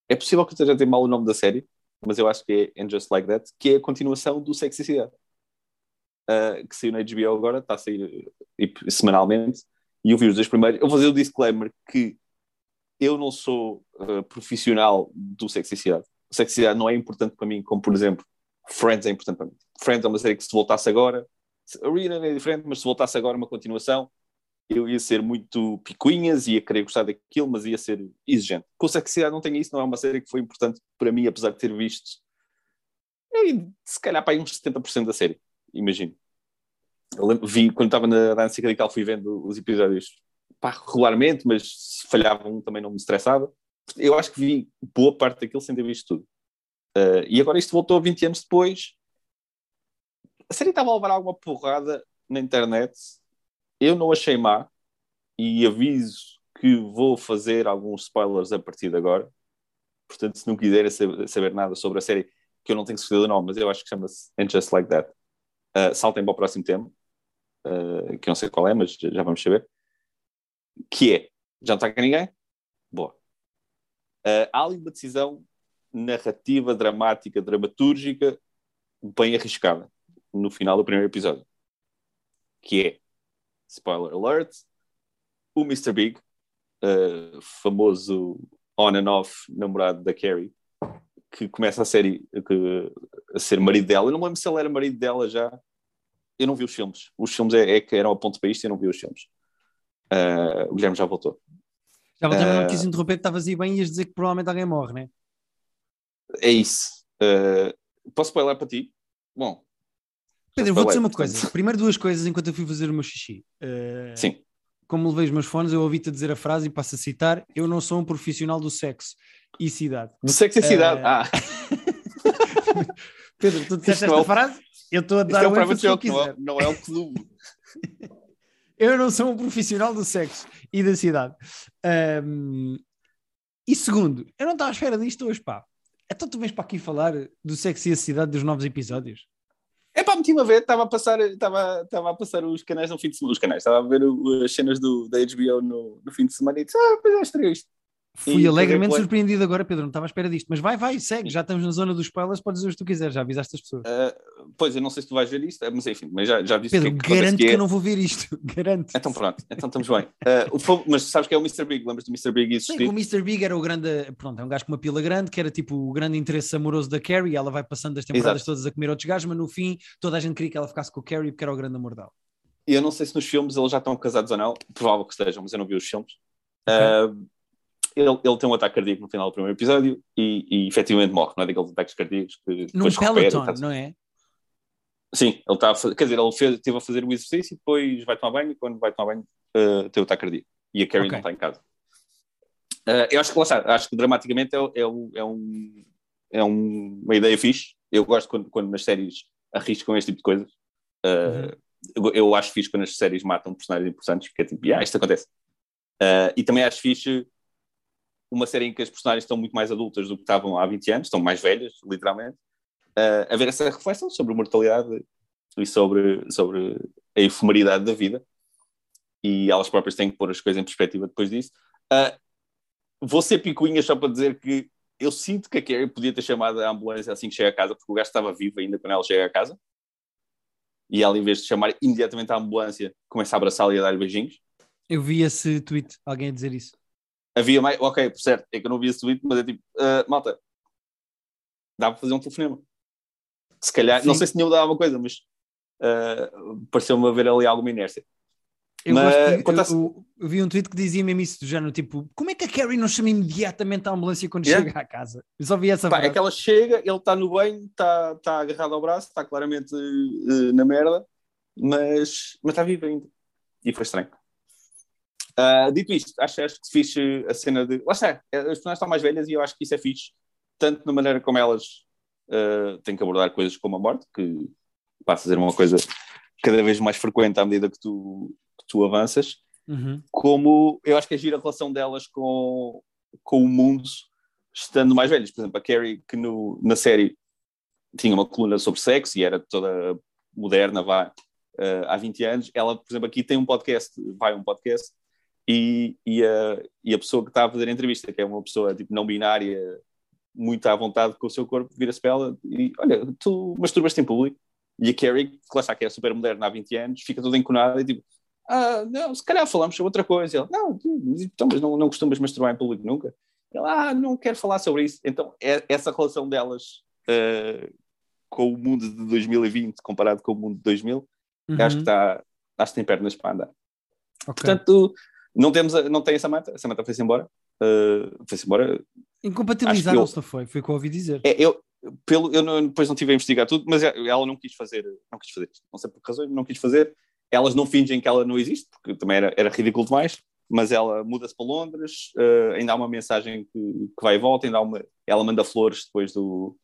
É possível que eu esteja a ter mal o nome da série, mas eu acho que é And Just Like That, que é a continuação do Sexicidade. Uh, que saiu na HBO agora, está a sair uh, semanalmente, e eu vi os dois primeiros. Eu vou fazer o disclaimer que eu não sou uh, profissional do Sexicidade. O Sexicidade não é importante para mim, como por exemplo, Friends é importante para mim. Friends é uma série que se voltasse agora, a Reunion é diferente, mas se voltasse agora uma continuação, eu ia ser muito picuinhas, ia querer gostar daquilo, mas ia ser exigente. Com Sexidade não tem isso, não é uma série que foi importante para mim, apesar de ter visto se calhar para aí uns 70% da série, imagino. Eu lembro, vi, quando estava na Dança Radical, fui vendo os episódios pá, regularmente, mas se falhavam também não me estressava. Eu acho que vi boa parte daquilo sem ter visto tudo. Uh, e agora isto voltou 20 anos depois. A série estava a levar alguma porrada na internet eu não achei má e aviso que vou fazer alguns spoilers a partir de agora. Portanto, se não quiserem saber nada sobre a série, que eu não tenho certeza do nome, mas eu acho que chama-se And Just Like That, uh, saltem para o próximo tema, uh, que não sei qual é, mas já vamos saber. Que é, já não está com ninguém? Boa. Uh, há ali uma decisão narrativa, dramática, dramatúrgica, bem arriscada no final do primeiro episódio. Que é, spoiler alert, o Mr. Big, uh, famoso on and off namorado da Carrie, que começa a série que, a ser marido dela. Eu não lembro se ele era marido dela já. Eu não vi os filmes. Os filmes é, é que eram a ponto para isto e eu não vi os filmes. Uh, o Guilherme já voltou. Já voltei, uh, não quis interromper, estavas aí bem e ias dizer que provavelmente alguém morre, né? É isso. Uh, posso spoiler para ti? Bom, Pedro, vou dizer uma coisa. Primeiro duas coisas enquanto eu fui fazer o meu xixi. Uh, Sim. Como levei os meus fones, eu ouvi-te dizer a frase e passo a citar: Eu não sou um profissional do sexo e cidade. Do sexo e cidade, uh... ah. Pedro, tu disseste esta é o... frase? Eu estou a dar é o ênfase que eu quiser. Não, é o clube. eu não sou um profissional do sexo e da cidade. Um... E segundo, eu não estava à espera disto hoje, pá. Então tu vens para aqui falar do sexo e a cidade dos novos episódios? É pá, meti-me a ver, estava a passar, estava, estava a passar os canais no fim de semana, os canais, estava a ver as cenas do, da HBO no, no fim de semana e disse, ah, pois é, estreou isto. Fui e alegremente surpreendido agora, Pedro, não estava à espera disto, mas vai, vai, segue, já estamos na zona dos spoilers, podes dizer o que tu quiseres, já avisaste as pessoas. Uh, pois, eu não sei se tu vais ver isto, mas enfim, mas já, já disse Pedro, que, é que garanto que, que, é. eu não vou ver isto. Garanto. Então pronto, então estamos bem. Uh, mas sabes que é o Mr. Big, lembras do Mr. Big existir? que o Mr. Big era o grande, pronto, é um gajo com uma pila grande, que era tipo o grande interesse amoroso da Carrie, ela vai passando as temporadas Exato. todas a comer outros gajos, mas no fim toda a gente queria que ela ficasse com o Carrie porque era o grande amor dela. E eu não sei se nos filmes eles já estão casados ou não, provável que estejam, mas eu não vi os filmes. Ok. Uh, ele, ele tem um ataque cardíaco no final do primeiro episódio e, e efetivamente morre, não é daqueles ataques cardíacos que Num depois recupera, Peloton, tá- não é? Sim, ele está a fazer, quer dizer, ele fez, esteve a fazer o exercício e depois vai tomar banho e quando vai tomar banho uh, tem o ataque cardíaco. E a Carrie Ok. não está em casa. Uh, eu acho que lá está, acho que dramaticamente é, é, é, um, é um- uma ideia fixe. Eu gosto quando, quando nas séries arriscam este tipo de coisas. Uh, eu, eu acho fixe quando as séries matam personagens importantes, porque é tipo, ah, isto acontece. Uh, e também acho fixe uma série em que as personagens estão muito mais adultas do que estavam há 20 anos, estão mais velhas, literalmente, uh, a ver essa reflexão sobre a mortalidade e sobre, sobre a efemeridade da vida. E elas próprias têm que pôr as coisas em perspectiva depois disso. Uh, vou ser picuinha só para dizer que eu sinto que a Carrie podia ter chamado a ambulância assim que chega a casa, porque o gajo estava vivo ainda quando ela chega a casa. E ela, em vez de chamar imediatamente a ambulância, começa a abraçá-la e a dar beijinhos. Eu vi esse tweet, alguém a dizer isso. Havia mais. Ok, por certo, é que eu não vi esse tweet, mas é tipo, ah, malta, dá para fazer um telefonema. Se calhar, não Sim. sei se tinha mudado alguma coisa, mas ah, pareceu-me haver ali alguma inércia. Eu, Mas, de- eu- eu vi um tweet que dizia mesmo isso do género, tipo, como é que a Carrie não chama imediatamente a ambulância quando Yeah. chega à casa? Eu só vi essa Pá, frase. é que ela chega, ele está no banho, está está agarrado ao braço, está claramente eh, na merda, mas, mas está vivo ainda. E foi estranho. Ah, dito isto, acho, acho que se fixe a cena de. Lá está, as personagens estão mais velhas e eu acho que isso é fixe, tanto na maneira como elas ah, têm que abordar coisas como a morte, que passa a ser uma coisa cada vez mais frequente à medida que tu, que tu avanças, Uhum. como eu acho que é gira a relação delas com, com o mundo estando mais velhos. Por exemplo, a Carrie, que no, na série tinha uma coluna sobre sexo e era toda moderna, vá, eh, há 20 anos, ela, por exemplo, aqui tem um podcast, vai um podcast, e, e, a, e a pessoa que está a fazer a entrevista, que é uma pessoa tipo não binária, muito à vontade com o seu corpo, vira-se para ela e olha, tu masturbas-te em público. E a Carrie, que lá está, que é super moderna há 20 anos, fica toda enconada e tipo, ah, não, se calhar falamos sobre outra coisa. E Ele, não, então, mas não, não costumas masturbar em público nunca. Ele, ah, não quero falar sobre isso. Então, é, essa relação delas eh, com o mundo de 2020 comparado com o mundo de 2000, Uhum. acho que está, acho que tem pernas para andar. Ok. Portanto, não, temos a- não tem a Samantha, a Samantha foi-se embora. eh, foi-se embora. Incompatibilizaram-se, não foi? Foi o que eu ouvi dizer. É, eu, pelo, eu não- depois não tive a investigar tudo, mas ela não quis fazer, não quis fazer isto. Não sei por que razões, não quis fazer. Elas não fingem que ela não existe, porque também era, era ridículo demais, mas ela muda-se para Londres, eh, ainda há uma mensagem que, que vai e volta, ainda há uma, ela manda flores depois do,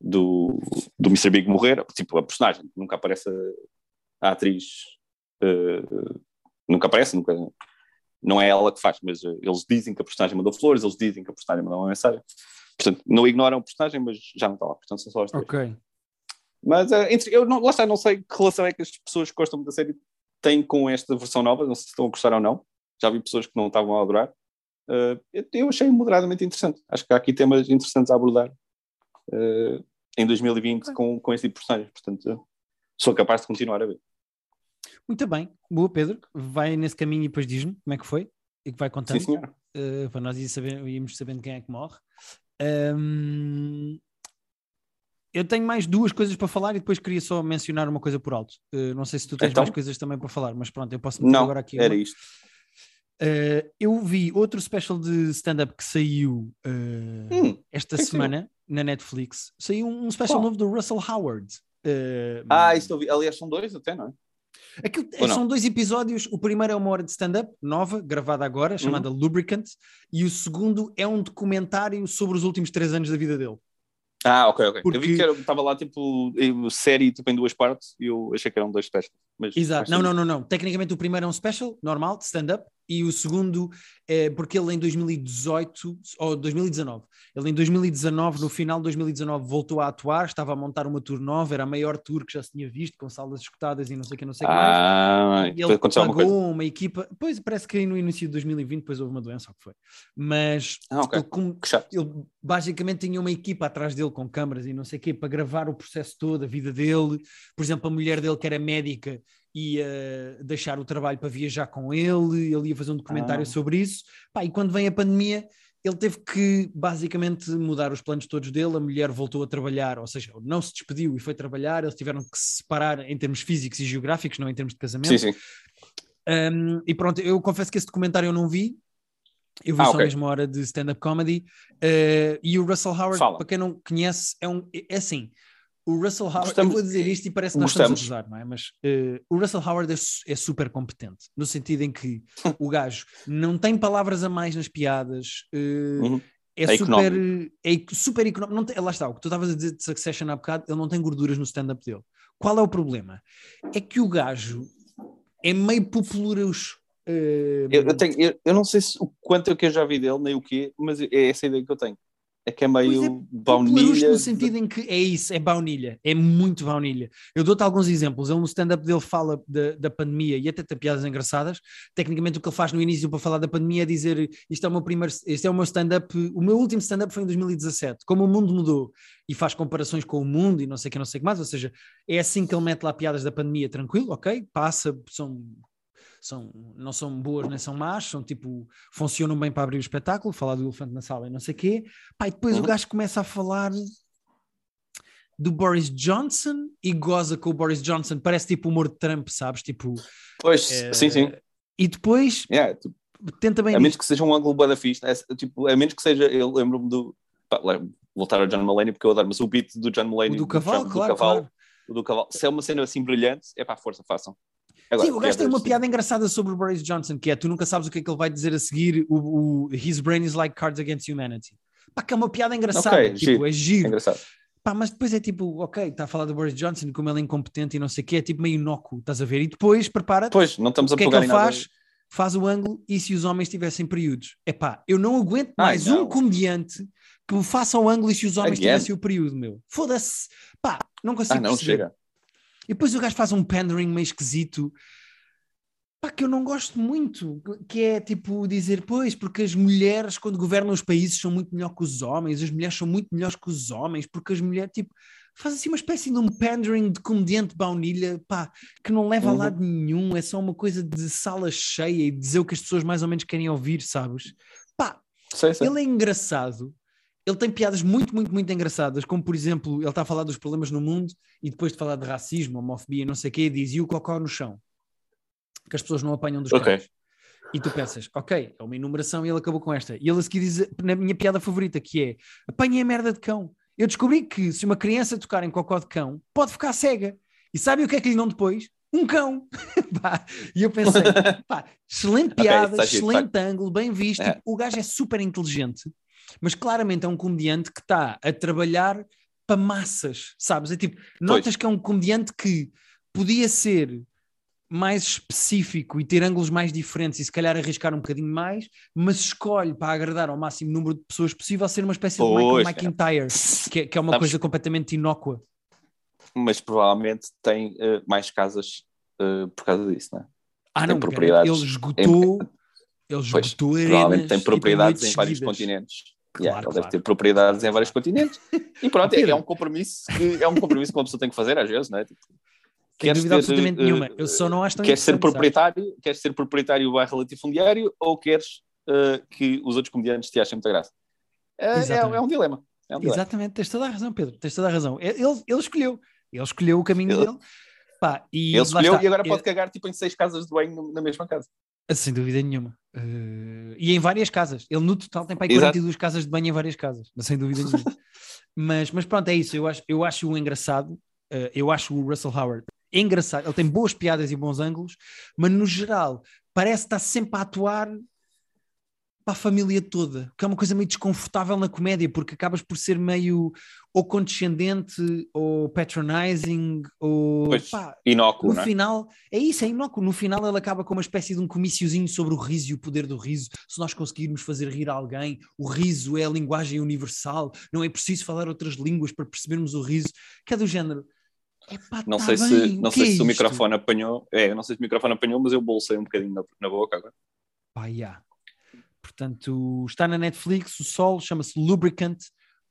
do, do Mr. Big morrer, tipo a personagem, nunca aparece a, a atriz, eh, nunca aparece, nunca, não é ela que faz, mas eh, eles dizem que a personagem mandou flores, eles dizem que a personagem mandou uma mensagem. Portanto, não ignoram o personagem, mas já não está lá. Portanto, são só as três. Ok. Mas eh, entre- eu não, lá está, não sei que relação é que as pessoas que gostam da série têm com esta versão nova, não sei se estão a gostar ou não. Já vi pessoas que não estavam a adorar. Eh, eu, achei moderadamente interessante. Acho que há aqui temas interessantes a abordar em 2020 com, com este tipo de personagens. Portanto, sou capaz de continuar a ver. Muito bem. Boa, Pedro. Vai nesse caminho e depois diz-me como é que foi e que vai contando. Sim, senhor. Uh, para nós saber, irmos sabendo quem é que morre. Um, eu tenho mais duas coisas para falar e depois queria só mencionar uma coisa por alto. Uh, não sei se tu tens Então? mais coisas também para falar, mas pronto, eu posso meter Não, agora aqui. era uma. isto. Uh, eu vi outro special de stand-up que saiu uh, Hum, esta que semana na Netflix. Saiu um special Qual? novo do Russell Howard. Ah, isto ouvi. Aliás, são dois até, não é? Aquilo- são dois episódios. O primeiro é uma hora de stand-up, nova, gravada agora, chamada Uhum. Lubricant, e o segundo é um documentário sobre os últimos três anos da vida dele. Ah, ok, ok. Porque- Eu vi que estava lá tipo série tipo, em duas partes e eu achei que eram dois specials. Mas Exato. Não, não, não, não. Tecnicamente o primeiro é um special, normal, de stand-up, e o segundo é porque ele em 2018 ou 2019, ele em 2019, no final de 2019, voltou a atuar, estava a montar uma tour nova, era a maior tour que já se tinha visto, com salas escutadas e não sei o que, não sei o ah, mais. E ele pagou uma, equipa, pois parece que no início de 2020 depois houve uma doença, o que foi. Mas ah, okay. ele, ele, basicamente tinha uma equipa atrás dele com câmaras e não sei o quê, para gravar o processo todo, a vida dele. Por exemplo, a mulher dele que era médica ia deixar o trabalho para viajar com ele, ele ia fazer um documentário ah. sobre isso. Pá, e quando vem a pandemia, ele teve que basicamente mudar os planos todos dele. A mulher voltou a trabalhar, ou seja, não se despediu e foi trabalhar. Eles tiveram que se separar em termos físicos e geográficos, não em termos de casamento. Sim, sim. Um, e pronto, eu confesso que esse documentário eu não vi. Eu vi ah, só okay. a mesma hora de stand-up comedy. Uh, e o Russell Howard, Fala. para quem não conhece, é, um, é assim o Russell Howard, Gostamos, eu vou dizer isto e parece que nós Gostamos. estamos a usar, não é? Mas uh, o Russell Howard é, é, super competente, no sentido em que o gajo não tem palavras a mais nas piadas, uh, uhum. é, é, super, é super económico. Não tem, lá está, o que tu estavas a dizer de Succession há bocado, ele não tem gorduras no stand-up dele. Qual é o problema? É que o gajo é meio populoso. Uh, eu, eu, tenho, eu, eu, não sei se, o quanto é que eu já vi dele, nem o quê, mas é essa a ideia que eu tenho é que é meio é, baunilha. no sentido em que é isso, é baunilha, é muito baunilha. Eu dou-te alguns exemplos. Ele no stand-up dele fala da, da pandemia e até tem piadas engraçadas. Tecnicamente, o que ele faz no início para falar da pandemia é dizer: Isto é o meu primeiro, este é o meu stand-up. O meu último stand-up foi em 2017. Como o mundo mudou e faz comparações com o mundo e não sei o que, não sei o que mais. Ou seja, é assim que ele mete lá piadas da pandemia, tranquilo, ok? Passa, são são, não são boas nem são más, são tipo, funcionam bem para abrir o espetáculo, falar do elefante na sala e não sei o quê. Pá, e depois uhum. o gajo começa a falar do Boris Johnson e goza com o Boris Johnson, parece tipo o humor de Trump, sabes? Tipo, pois, é, sim, sim. E depois yeah, tipo, tenta bem. A menos que seja um ângulo bada fixe, é, tipo, a menos que seja, eu lembro-me do. Pá, voltar ao John Mulaney porque eu adoro, mas o beat do John Mulaney, o do cavalo, do, claro, cavalo, claro. O do cavalo, se é uma cena assim brilhante, é para força, façam. Agora, Sim, o gajo tem uma piada engraçada sobre o Boris Johnson, que é tu nunca sabes o que é que ele vai dizer a seguir, o, o His brain is like Cards Against Humanity. Pá, que é uma piada engraçada, okay, tipo, giro. é giro. É engraçado. Pá, mas depois é tipo, ok, está a falar do Boris Johnson, como ele é incompetente e não sei o que, é tipo meio inócuo, estás a ver? E depois prepara Pois, não estamos a o que é que ele faz? Faz o ângulo e se os homens tivessem períodos? É pá, eu não aguento mais Ai, não. um comediante que me faça o ângulo e se os homens Again? tivessem o período, meu. Foda-se. Pá, não consigo ah, não, perceber. Chega. E depois o gajo faz um pandering meio esquisito pá, que eu não gosto muito, que é tipo dizer, pois, porque as mulheres, quando governam os países, são muito melhor que os homens, as mulheres são muito melhores que os homens, porque as mulheres, tipo, faz assim uma espécie de um pandering de comediante baunilha, pá, que não leva uhum. a lado nenhum, é só uma coisa de sala cheia e dizer o que as pessoas mais ou menos querem ouvir, sabes? Pá, sei, sei. ele é engraçado, ele tem piadas muito, muito, muito engraçadas, como por exemplo, ele está a falar dos problemas no mundo e depois de falar de racismo, homofobia, não sei o quê, diz e o cocó no chão que as pessoas não apanham dos okay. carros. E tu pensas, ok, é uma enumeração e ele acabou com esta. E ele a seguir diz, na minha piada favorita, que é apanhem a merda de cão. Eu descobri que se uma criança tocar em cocó de cão, pode ficar cega. E sabe o que é que lhe dão depois? Um cão. e eu pensei, pá, excelente piada, okay, excelente ângulo, bem visto. É. O gajo é super inteligente, mas claramente é um comediante que está a trabalhar para massas, sabes? É tipo, notas pois. que é um comediante que podia ser mais específico e ter ângulos mais diferentes e se calhar arriscar um bocadinho mais, mas escolhe para agradar ao máximo número de pessoas possível ser uma espécie pois, de Michael McIntyre, que é, que é uma Sabes, coisa completamente inócua. Mas provavelmente tem uh, mais casas uh, por causa disso, não é? Ah, tem não, propriedades ele esgotou, em... ele esgotou pois, Provavelmente tem propriedades em vários continentes. Claro, yeah, claro. Ele deve ter propriedades em vários continentes. E pronto, é, é, um compromisso que, é um compromisso que uma pessoa tem que fazer às vezes, não é? Tipo, sem dúvida ter, absolutamente uh, nenhuma. Eu só não acho tão Queres ser proprietário, sabe? queres ser proprietário barra latifundiário ou queres uh, que os outros comediantes te achem muita graça? É, é, é um dilema. É um. Exatamente, tens toda a razão, Pedro, tens toda a razão. Ele, ele escolheu, ele escolheu o caminho ele, dele. Pá, e ele escolheu e agora pode cagar tipo em seis casas de banho na mesma casa. Sem dúvida nenhuma. Uh, e em várias casas. Ele no total tem para aí 42 Exato. casas de banho em várias casas, sem dúvida nenhuma. mas, mas pronto, é isso. Eu acho, eu acho o engraçado. Uh, eu acho o Russell Howard engraçado, ele tem boas piadas e bons ângulos, mas no geral parece estar sempre a atuar para a família toda, que é uma coisa meio desconfortável na comédia, porque acabas por ser meio ou condescendente ou patronizing ou Pois, pá, inócuo, no é? final, é isso, é inócuo. No final ele acaba com uma espécie de um comiciozinho sobre o riso e o poder do riso. Se nós conseguirmos fazer rir alguém, o riso é a linguagem universal, não é preciso falar outras línguas para percebermos o riso, que é do género. Epá, Não tá sei bem, se, não sei é se o microfone apanhou. É, não sei se o microfone apanhou, mas eu bolsei um bocadinho na, na boca agora. Pá, yeah. Portanto, está na Netflix, o Sol chama-se Lubricant.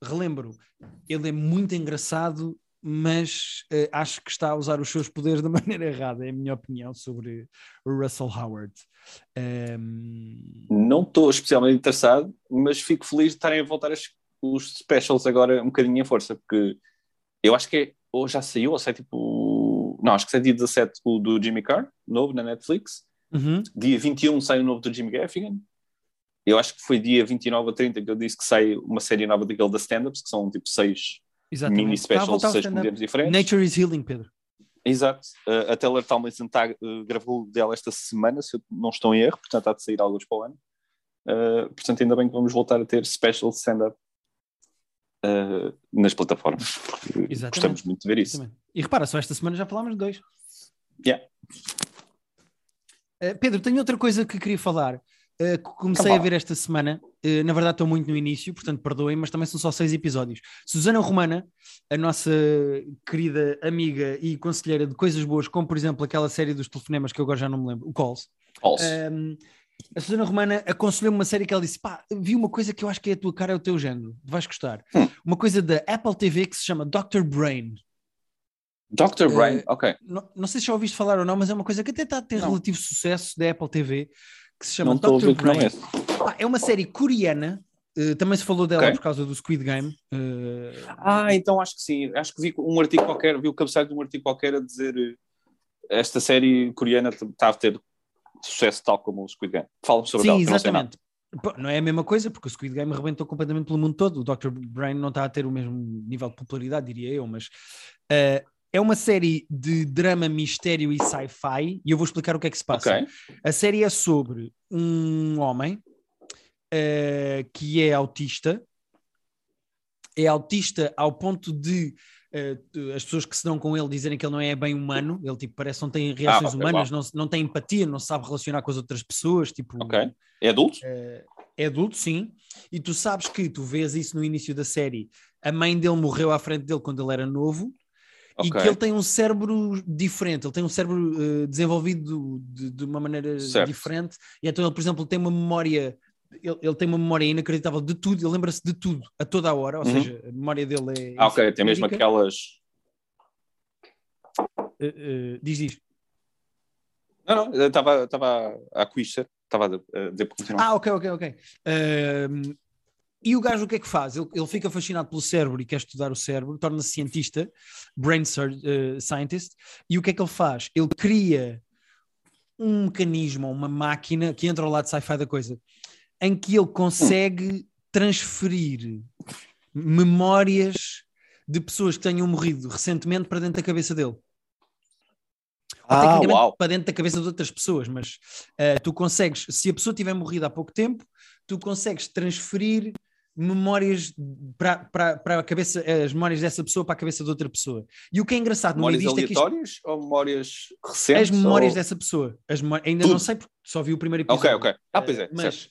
Relembro, ele é muito engraçado, mas eh, acho que está a usar os seus poderes da maneira errada, é a minha opinião sobre o Russell Howard. Ehm, Não estou especialmente interessado, mas fico feliz de estarem a voltar as- os specials agora um bocadinho em força, porque eu acho que é, ou já saiu, ou sai tipo. Não, acho que sai dia 17 o do Jimmy Carr, novo na Netflix. uhum, Dia 21 sai o novo do Jimmy Gaffigan. Eu acho que foi dia 29 ou 30 que eu disse que sai uma série nova daquele da stand-ups, que são tipo seis exatamente. mini a specials, seis comediantes diferentes. Nature is Healing, Pedro. Exato. Uh, a Taylor Tomlinson tá, uh, gravou dela esta semana, se eu não estou em erro, portanto há de sair alguns para o ano. Uh, portanto, ainda bem que vamos voltar a ter special stand-up uh, nas plataformas. Exatamente. Gostamos muito de ver isso. Exatamente. E repara, só esta semana já falámos de dois. Yeah. Eh, Pedro, tenho outra coisa que queria falar. Eh, que comecei Então a ver esta semana. Eh, na verdade, estou muito no início, portanto, perdoem, mas também são só seis episódios. Susana Romana, a nossa querida amiga e conselheira de coisas boas, como por exemplo aquela série dos telefonemas que eu agora já não me lembro, o Calls. False. Um, a Susana Romana aconselhou-me uma série que ela disse: pá, vi uma coisa que eu acho que é a tua cara, é o teu género, vais gostar. Hum. Uma coisa da Apple TV que se chama Dr. Brain. Dr. Brain, eh, ok. Não, não sei se já ouviste falar ou não, mas é uma coisa que até está a ter Não. relativo sucesso da Apple TV, que se chama Não Dr. não Brain. é. Pá, é uma série coreana, eh, também se falou dela Ok. por causa do Squid Game. eh, Ah, então acho que sim. Acho que vi um artigo qualquer, vi o cabeçalho de um artigo qualquer a dizer uh, esta série coreana está a ter sucesso tal como o Squid Game. Fala-me sobre Sim, ela, não nada. exatamente. Pô, Não é a mesma coisa, porque o Squid Game arrebentou completamente pelo mundo todo. O Dr. Brain não está a ter o mesmo nível de popularidade, diria eu, mas eh, é uma série de drama, mistério e sci-fi, e eu vou explicar o que é que se passa. Ok. A série é sobre um homem eh, que é autista, é autista ao ponto de eh, as pessoas que se dão com ele dizerem que ele não é bem humano, ele tipo parece que não tem reações ok, humanas, não, não tem empatia, não sabe relacionar com as outras pessoas, tipo Ok. É adulto? é adulto, sim, e tu sabes que tu vês isso no início da série. A mãe dele morreu à frente dele quando ele era novo e Ok. que ele tem um cérebro diferente, ele tem um cérebro eh, desenvolvido de, de uma maneira Certo. diferente, e então ele, por exemplo, tem uma memória. Ele, ele tem uma memória inacreditável de tudo, ele lembra-se de tudo a toda a hora, ou Uhum. seja, a memória dele é. Ah, ok. Tem mesmo aquelas. Eh, eh, diz, diz. Não, não, estava a conhecer. Estava a dizer. Ah, ok, ok, ok. Ahm, e o gajo o que é que faz? Ele, ele fica fascinado pelo cérebro e quer estudar o cérebro, torna-se cientista, brain eh, scientist, e o que é que ele faz? Ele cria um mecanismo, uma máquina que entra ao lado sci-fi da coisa, em que ele consegue transferir memórias de pessoas que tenham morrido recentemente para dentro da cabeça dele. Ou, Ah, uau. para dentro da cabeça de outras pessoas, mas eh, tu consegues, se a pessoa tiver morrido há pouco tempo, tu consegues transferir memórias para, para, para a cabeça, as memórias dessa pessoa para a cabeça de outra pessoa. E o que é engraçado no meio Memórias disto é que isto, aleatórias ou memórias recentes? as memórias ou... dessa pessoa, as memó- ainda Tudo. não sei porque só vi o primeiro episódio. Ok, ok. Ah, pois é. Eh, mas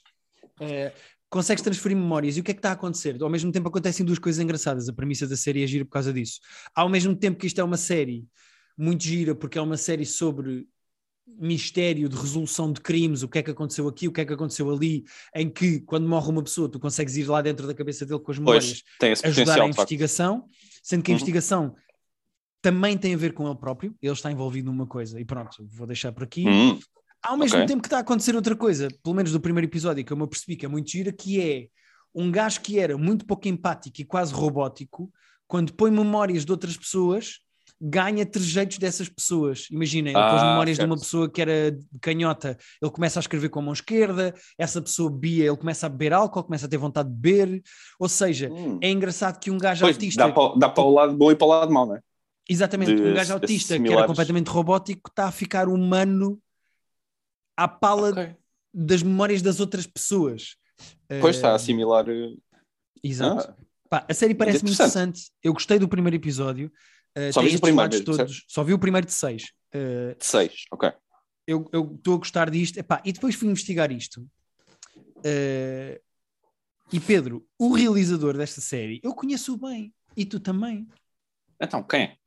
eh, consegues transferir memórias e o que é que está a acontecer? Ao mesmo tempo acontecem duas coisas engraçadas. A premissa da série é gira por causa disso. Ao mesmo tempo que isto é uma série muito gira, porque é uma série sobre mistério de resolução de crimes, o que é que aconteceu aqui, o que é que aconteceu ali, em que quando morre uma pessoa tu consegues ir lá dentro da cabeça dele com as memórias Pois, tem esse ajudar a investigação, sendo que a Uhum. investigação também tem a ver com ele próprio, ele está envolvido numa coisa, e pronto, vou deixar por aqui. Hum, Ao mesmo Ok. tempo que está a acontecer outra coisa, pelo menos do primeiro episódio, que eu me apercebi que é muito gira, que é um gajo que era muito pouco empático e quase robótico, quando põe memórias de outras pessoas, ganha trejeitos dessas pessoas. Imaginem, ele pôs Ah, memórias de uma certo. pessoa que era canhota, ele começa a escrever com a mão esquerda, essa pessoa bebia, ele começa a beber álcool, começa a ter vontade de beber, ou seja, hum. é engraçado que um gajo Pois, autista... dá para, dá para o lado bom e para o lado mau, não é? Exatamente, de um gajo autista que era similares. completamente robótico está a ficar humano à pala Ok. das memórias das outras pessoas. Pois está a Uh, assimilar. eh, Exato. Ah, Pá, a série parece-me interessante. interessante. Eu gostei do primeiro episódio. Uh, Só viste o primeiro mesmo, todos. Só vi o primeiro de seis. Uh, de 6, ok. eu eu estou a gostar disto. Epá, e depois fui investigar isto. Uh, e Pedro, o realizador desta série, eu conheço bem. E tu também. Então, quem é?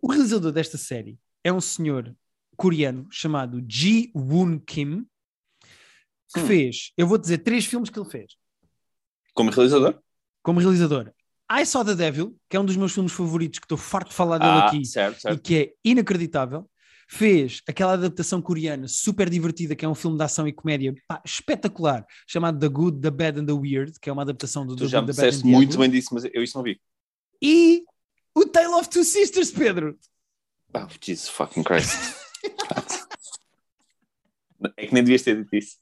O realizador desta série é um senhor coreano chamado Ji Woon Kim, que Hum. fez, eu vou dizer três filmes que ele fez Como realizador? como realizador. I Saw the Devil, que é um dos meus filmes favoritos, que estou farto de falar dele Ah, aqui certo, e certo. que é inacreditável. Fez aquela adaptação coreana super divertida, que é um filme de ação e comédia pá, espetacular, chamado The Good, The Bad and The Weird, que é uma adaptação do Tu The já me Good, The Bad and the muito bem disso, mas eu isso não vi. E o Tale of Two Sisters, Pedro. Oh, Jesus fucking Christ. é que nem devias ter dito isso.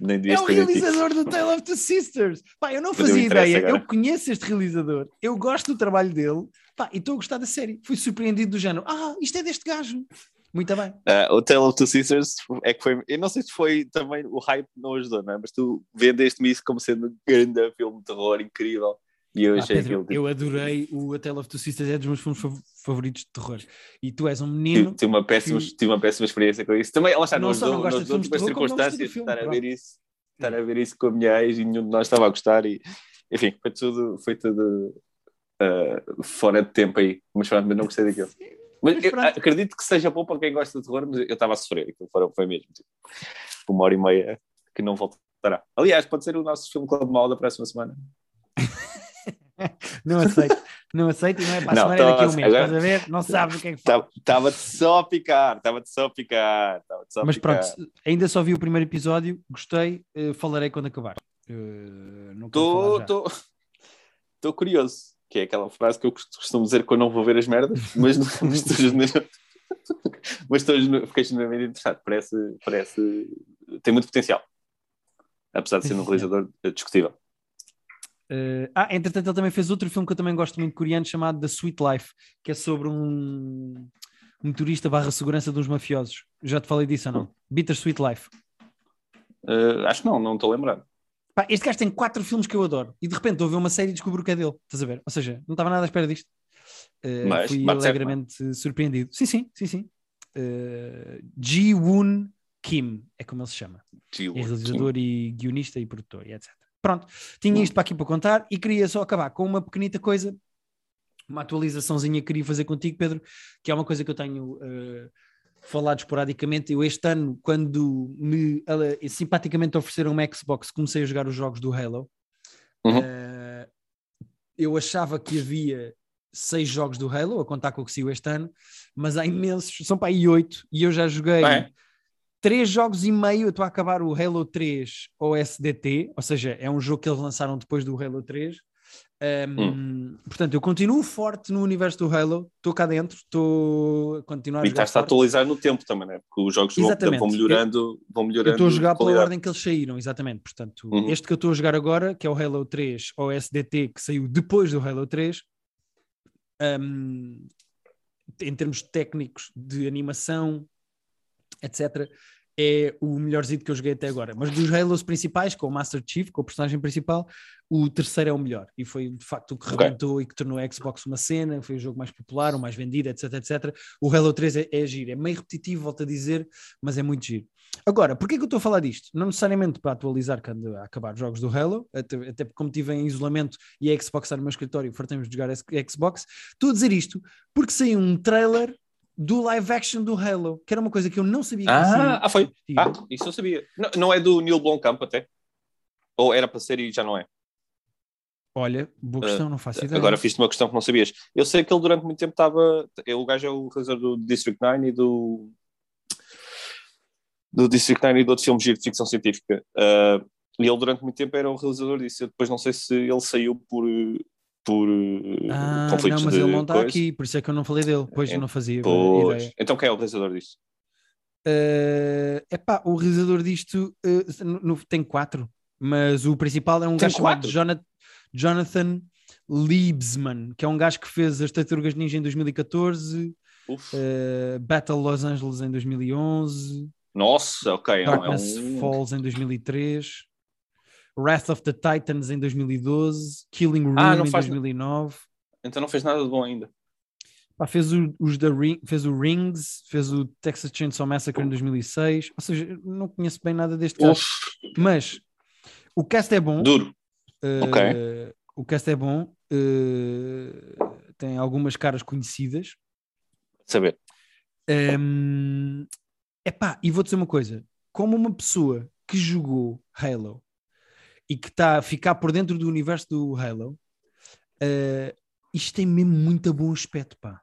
Nem É o realizador do Tale of Two Sisters. Pá, eu não Mas fazia ideia. agora. Eu conheço este realizador. Eu gosto do trabalho dele. Pá, e estou a gostar da série. Fui surpreendido do género. Ah, isto é deste gajo. Muito bem. Ah, o Tale of Two Sisters é que foi. Eu não sei se foi também o hype não ajudou, não é? Mas tu vendeste-me isso como sendo um grande filme de terror incrível. E eu Ah, achei Pedro, aquilo. tipo, eu adorei o A Tale of Two Sisters. É dos meus filmes fav- favoritos de terror. E tu és um menino. tive uma péssima, que- tive uma péssima experiência com isso. Também, ela está, Não não só não gosta de filmes de terror, circunstâncias de filme, estar a ver isso, estar a ver isso com a minha ex e nenhum de nós estava a gostar e enfim, foi tudo, foi tudo ah, fora de tempo aí, mas pronto, mas não gostei daquilo. Mas eu acredito que seja bom para quem gosta de terror, mas eu estava a sofrer, aquilo foi, foi mesmo tipo, uma hora e meia que não voltará. Aliás, pode ser o nosso filme Clube Mal da próxima semana. Não aceito. Não aceito e não é para a semana, é daqui a um então, mês. Estás a ver? Não sabes o que é que fala. Estava-te só a picar, estava-te só a picar, só a Mas picar. pronto, ainda só vi o primeiro episódio. Gostei. eh, falarei quando acabar. Estou curioso, que é aquela frase que eu costumo dizer quando não vou ver as merdas, mas, estou genuinamente- mas estou fiquei genuinamente interessado. Parece, parece. tem muito potencial. Apesar de ser um realizador discutível. Eh, ah, entretanto, ele também fez outro filme que eu também gosto muito coreano chamado The Sweet Life, que é sobre um um motorista barra segurança dos mafiosos. Já te falei disso ou não? Bitter Sweet Life. Uh, acho que não, não estou lembrado. Pá, este gajo tem quatro filmes que eu adoro e de repente ver uma série e descubro que é dele. Estás a ver? Ou seja, não estava nada à espera disto. Eh, Mas fui certo, alegremente surpreendido. Sim, sim, sim, sim. Uh, Ji Woon Kim é como ele se chama. É realizador e guionista e produtor e etc. Pronto, tinha isto para aqui para contar e queria só acabar com uma pequenita coisa, uma atualizaçãozinha que queria fazer contigo, Pedro, que é uma coisa que eu tenho uh, falado esporadicamente. Eu este ano, quando me uh, simpaticamente ofereceram uma Xbox, comecei a jogar os jogos do Halo. Uhum. Uh, eu achava que havia seis jogos do Halo, a contar com o que saiu este ano, mas há imensos, são para aí oito, e eu já joguei... Bem 3 jogos e meio, eu estou a acabar o Halo 3 OSDT, ou seja, é um jogo que eles lançaram depois do Halo 3. Um, hum. Portanto, eu continuo forte no universo do Halo, estou cá dentro, estou a continuar e a jogar. E estás a atualizar no tempo também, né? Porque os jogos exatamente. vão, melhorando. Vão melhorando eu estou a jogar pela ordem que eles saíram, exatamente. Portanto, uhum. este que eu estou a jogar agora, que é o Halo 3 OSDT, que saiu depois do Halo 3, um, em termos técnicos de animação, etc., é o melhorzinho que eu joguei até agora. Mas dos Halos principais, com o Master Chief, com o personagem principal, o terceiro é o melhor. E foi de facto o que Ok. rebentou e que tornou a Xbox uma cena, foi o jogo mais popular, o mais vendido, etc, etc. O Halo 3 é, é giro, é meio repetitivo, volto a dizer, mas é muito giro. Agora, porquê que eu estou a falar disto? Não necessariamente para atualizar quando acabar os jogos do Halo, até, até porque como estive em isolamento e a Xbox está no meu escritório, fartamos de jogar a Xbox. Estou a dizer isto porque saiu um trailer do live action do Halo, que era uma coisa que eu não sabia que Ah, existia. ah, foi. Sim. Ah, isso eu sabia. Não, não é do Neil Blomkamp até? Ou era para ser e já não é? Olha, boa questão, não faço ideia. Agora fiz-te uma questão que não sabias. Eu sei que ele durante muito tempo estava. O gajo é o realizador do District 9 e do. Do District 9 e do outro filme giro de ficção científica. Ah, e ele durante muito tempo era o realizador disso. Eu depois não sei se ele saiu por. Por Ah, conflitos não, mas de ele não está coisa. aqui, por isso é que eu não falei dele. Pois eu não fazia Pois. ideia. Então quem é o realizador disso? É epá, o realizador disto eh, no- no- tem quatro, mas o principal é um Tem gajo chamado quatro? Jonathan, Jonathan Liebsman, que é um gajo que fez as Tartarugas Ninja em 2014, Uf. eh, Battle Los Angeles em 2011, Nossa, ok. É um- é Darkness um- Falls em 2003. Wrath of the Titans em 2012. Killing Room Ah, em faz- 2009. Então não fez nada de bom ainda. Pá, fez, o, os da Ring, fez o Rings, fez o Texas Chainsaw Massacre em 2006. Ou seja, não conheço bem nada deste. Uf, Mas o cast é bom. duro. eh, ok. O cast é bom. eh, tem algumas caras conhecidas. Saber. Um, epá, e vou dizer uma coisa: como uma pessoa que jogou Halo e que está a ficar por dentro do universo do Halo, uh, isto tem mesmo muito bom aspecto, pá.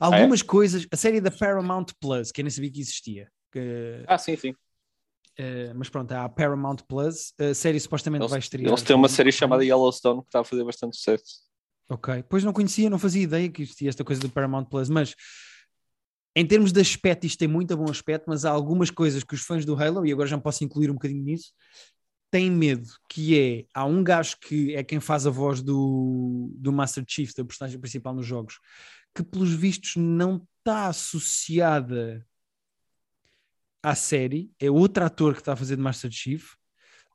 Algumas coisas, a série da Paramount Plus, que eu nem sabia que existia, que, Ah, sim, sim. uh, mas pronto, há a Paramount Plus, a série supostamente Eles, vai estrear. eles têm uma série chamada Yellowstone que está a fazer bastante sucesso. Ok, pois não conhecia, não fazia ideia que existia esta coisa do Paramount Plus, mas em termos de aspecto, isto tem muito bom aspecto, mas há algumas coisas que os fãs do Halo, e agora já me posso incluir um bocadinho nisso, têm medo, que é, há um gajo que é quem faz a voz do, do Master Chief, da personagem principal nos jogos, que pelos vistos não está associada à série, é outro ator que está a fazer de Master Chief,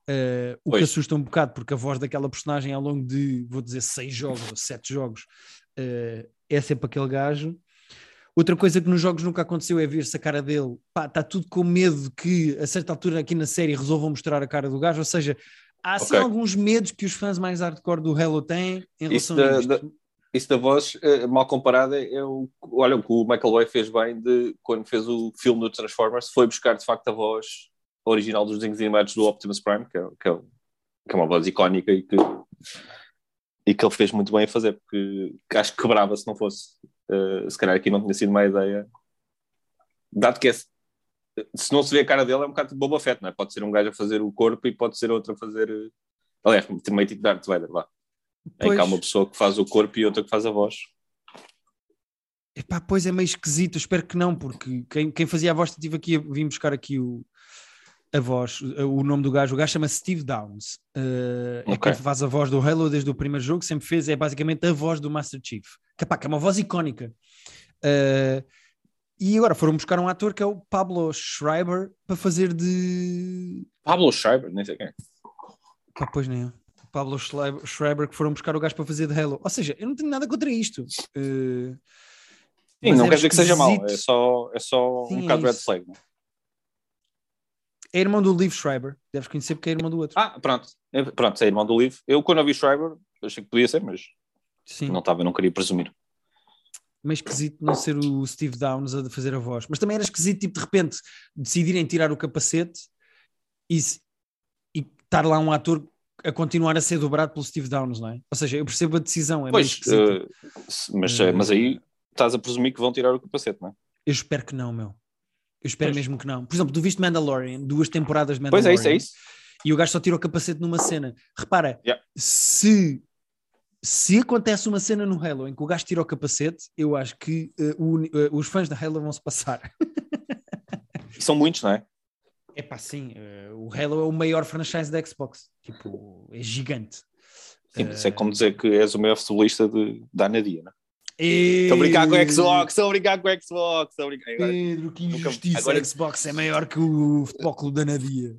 Uh, o Pois. que assusta um bocado, porque a voz daquela personagem ao longo de, vou dizer, seis jogos ou sete jogos, uh, é sempre aquele gajo. Outra coisa que nos jogos nunca aconteceu é ver-se a cara dele. Pá, está tudo com medo que a certa altura aqui na série resolvam mostrar a cara do gajo. Ou seja, há assim Ok. alguns medos que os fãs mais hardcore do Halo têm em Isso relação a da- isto. da- Isso da voz, eh, mal comparada, é o. Olha, o que o Michael Bay fez bem de quando fez o filme do Transformers, foi buscar de facto a voz original dos desenhos animados do Optimus Prime, que é, que é, que é uma voz icónica e que, e que ele fez muito bem a fazer, porque acho que quebrava se não fosse. Eh, se calhar aqui não tinha sido uma ideia. Dado que é, se não se vê a cara dele, é um bocado de Boba Fett, não é? Pode ser um gajo a fazer o corpo e pode ser outro a fazer. eh, Aliás, meio tipo Darth Vader, vá. Em que há uma pessoa que faz o corpo e outra que faz a voz. Epá, pois é meio esquisito, espero que não, porque quem, quem fazia a voz, tive aqui, vim buscar aqui o, a voz, o nome do gajo, o gajo chama Steve Downs, eh, é Ok. quem faz a voz do Halo desde o primeiro jogo, sempre fez, é basicamente a voz do Master Chief, que, epá, que é uma voz icónica. Eh, e agora foram buscar um ator que é o Pablo Schreiber para fazer de. Pablo Schreiber, nem sei quem. é. Pá, pois nem eu. Pablo Schreiber, que foram buscar o gajo para fazer de Halo. Ou seja, eu não tenho nada contra isto. Eh, Sim, não quer dizer que seja mau, é só, é só Sim, um é bocado red isso. flag. é? É irmão do Liv Schreiber, deves conhecer porque é irmão do outro. Ah, pronto. É, Pronto, é irmão do livro. Eu, quando ouvi Schreiber, achei que podia ser, mas Sim. não estava, não queria presumir. meio esquisito não ser o Steve Downs a fazer a voz, mas também era esquisito, tipo, de repente decidirem tirar o capacete e, e estar lá um ator a continuar a ser dobrado pelo Steve Downs, não é? Ou seja, eu percebo a decisão, é pois, se- mas, eh, mas aí estás a presumir que vão tirar o capacete, não é? Eu espero que não, meu. Eu espero Pois. mesmo que não. Por exemplo, tu viste Mandalorian, duas temporadas de Pois Mandalorian. é, isso, é isso. E o gajo só tira o capacete numa cena. Repara, Yeah. se, se acontece uma cena no Halo em que o gajo tira o capacete, eu acho que eh, o eh, os fãs da Halo vão se passar. E são muitos, não é? É pá, sim, eh, o Halo é o maior franchise da Xbox. Tipo, é gigante. Sim, isso é como dizer que és o maior futebolista de, da Anadia, não é? Estou Estou a brincar com o Xbox, estou a brincar com o Xbox, estou a brincar. Agora, Pedro, que Nunca- injustiça. agora- A Xbox é maior que o Futebol Clube da Nadia.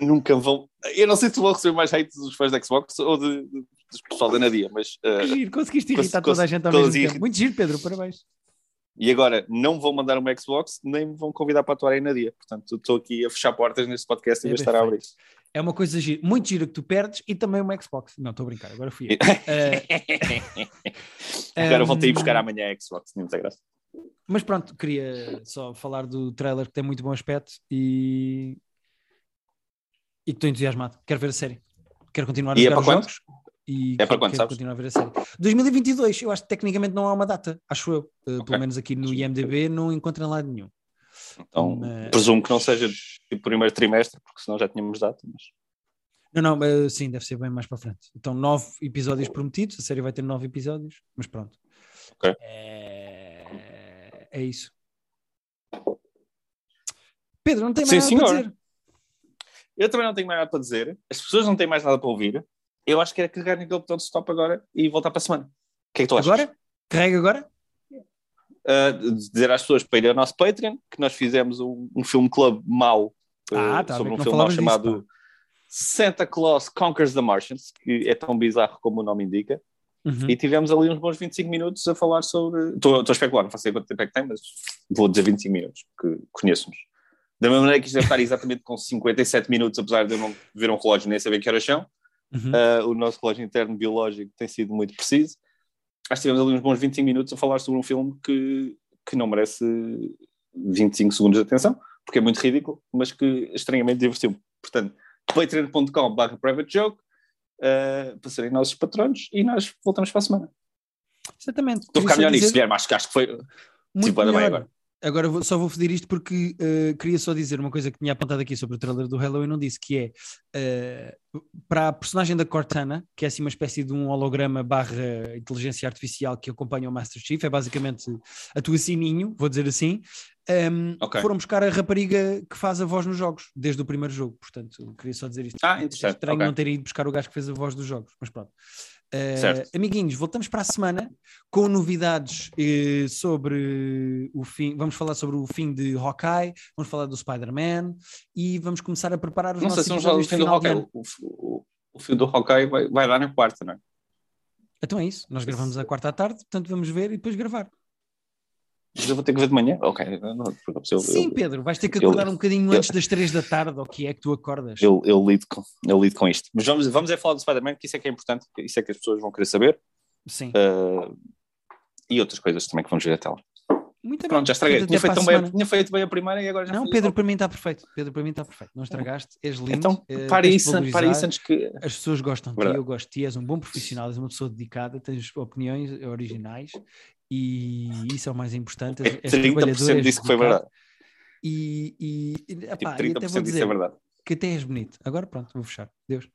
nunca vão. Eu não sei se vão receber mais hate dos fãs da Xbox ou de, de, dos pessoal da Anadia, mas. eh, Giro, conseguiste irritar Cons- toda a gente ao mesmo tempo. Muito giro, Pedro, parabéns. E agora não vão mandar uma Xbox, nem me vão convidar para atuar em Nadia. Portanto, estou aqui a fechar portas neste podcast em É vez de estar a abrir. É uma coisa gira, muito gira que tu perdes e também uma Xbox. Não, estou a brincar, agora fui eu. Eh, agora um, ir buscar amanhã a Xbox, nem muita graça. Mas pronto, queria só falar do trailer que tem muito bom aspecto e, e que estou entusiasmado. Quero ver a série. Quero continuar a E é jogar para os quando? jogos. E É para quando, sabes? continuar a ver a série. 2022, eu acho que tecnicamente não há uma data, acho eu. Uh, Ok. Pelo menos aqui no IMDB não encontro em lado nenhum. Então, Mas- presumo que não seja tipo primeiro trimestre, porque senão já tínhamos data. Mas... Não, não, uh, sim, deve ser bem mais para frente. Então, nove episódios prometidos, a série vai ter nove episódios, mas pronto. É, é isso. Pedro, não tem Sim, mais nada para senhor. dizer. Eu também não tenho mais nada para dizer. As pessoas não têm mais nada para ouvir. Eu acho que era carregar naquele botão de stop agora e voltar para a semana. O que é que tu achas? Agora? Carrega agora? uh, dizer às pessoas para ir ao nosso Patreon que nós fizemos um, um filme club mau uh, Ah, tá, sobre um filme mau disso, chamado Santa Claus Conquers the Martians, que é tão bizarro como o nome indica. Uhum. E tivemos ali uns bons 25 minutos a falar sobre. Estou estou a especular, não faço ideia quanto tempo é que tem, mas vou dizer 25 minutos, porque conheço-nos. Da mesma maneira que isto deve estar exatamente com 57 minutos, apesar de eu não ver um relógio nem saber que horas são. Uhum. Uh, o nosso relógio interno biológico tem sido muito preciso. Acho que tivemos ali uns bons 25 minutos a falar sobre um filme que, que não merece 25 segundos de atenção, porque é muito ridículo, mas que estranhamente divertiu-me. Portanto, patreon.com.br privatejoke uh, para serem nossos patronos e nós voltamos para a semana. Exatamente. Estou a ficar melhor dizer- Guilherme, acho que, acho que foi. Muito Tipo, bem agora. Agora vou- só vou pedir isto porque eh, queria só dizer uma coisa que tinha apontado aqui sobre o trailer do Halo e não disse, que é eh, para a personagem da Cortana, que é assim uma espécie de um holograma barra inteligência artificial que acompanha o Master Chief, é basicamente a tua sininho, vou dizer assim, ehm, Ok. foram buscar a rapariga que faz a voz nos jogos, desde o primeiro jogo, portanto queria só dizer isto. Ah, É interessante. estranho ok. não terem ido buscar o gajo que fez a voz dos jogos, mas pronto. Eh, amiguinhos, voltamos para a semana com novidades eh, sobre o fim. Vamos falar sobre o fim de Hawkeye, vamos falar do Spider-Man e vamos começar a preparar os Não sei nossos se vamos falar do fim do Hawkeye. O, o, o fim do Hawkeye vai, vai dar na quarta, não é? Então é isso, nós gravamos à quarta à tarde, portanto vamos ver e depois gravar. Mas eu vou ter que ver de manhã? Ok. Não, eu, Sim, eu, Pedro, vais ter que eu- acordar um bocadinho eu- antes das três da tarde, ou que é que tu acordas? eu, eu, lido com, eu lido com isto. Mas vamos, vamos é falar do Spider-Man, que isso é que é importante, isso é que as pessoas vão querer saber. Sim, Uh, e outras coisas também que vamos ver até lá. muito bem. Pronto, já estraguei. Tinha feito, bem, tinha feito bem a primeira e agora já Não, Pedro, para mim está perfeito. Pedro, para mim está perfeito. Não estragaste, és lindo. Então, eh, para isso, para isso antes que. as pessoas gostam de ti, eu gosto de ti, és um bom profissional, és uma pessoa dedicada, tens opiniões originais e isso é o mais importante. És 30% trabalhador, és disso que foi verdade. E, e, e, epá, Tipo, e até 30% vou disso dizer é verdade. que até és bonito. Agora pronto, vou fechar. Deus.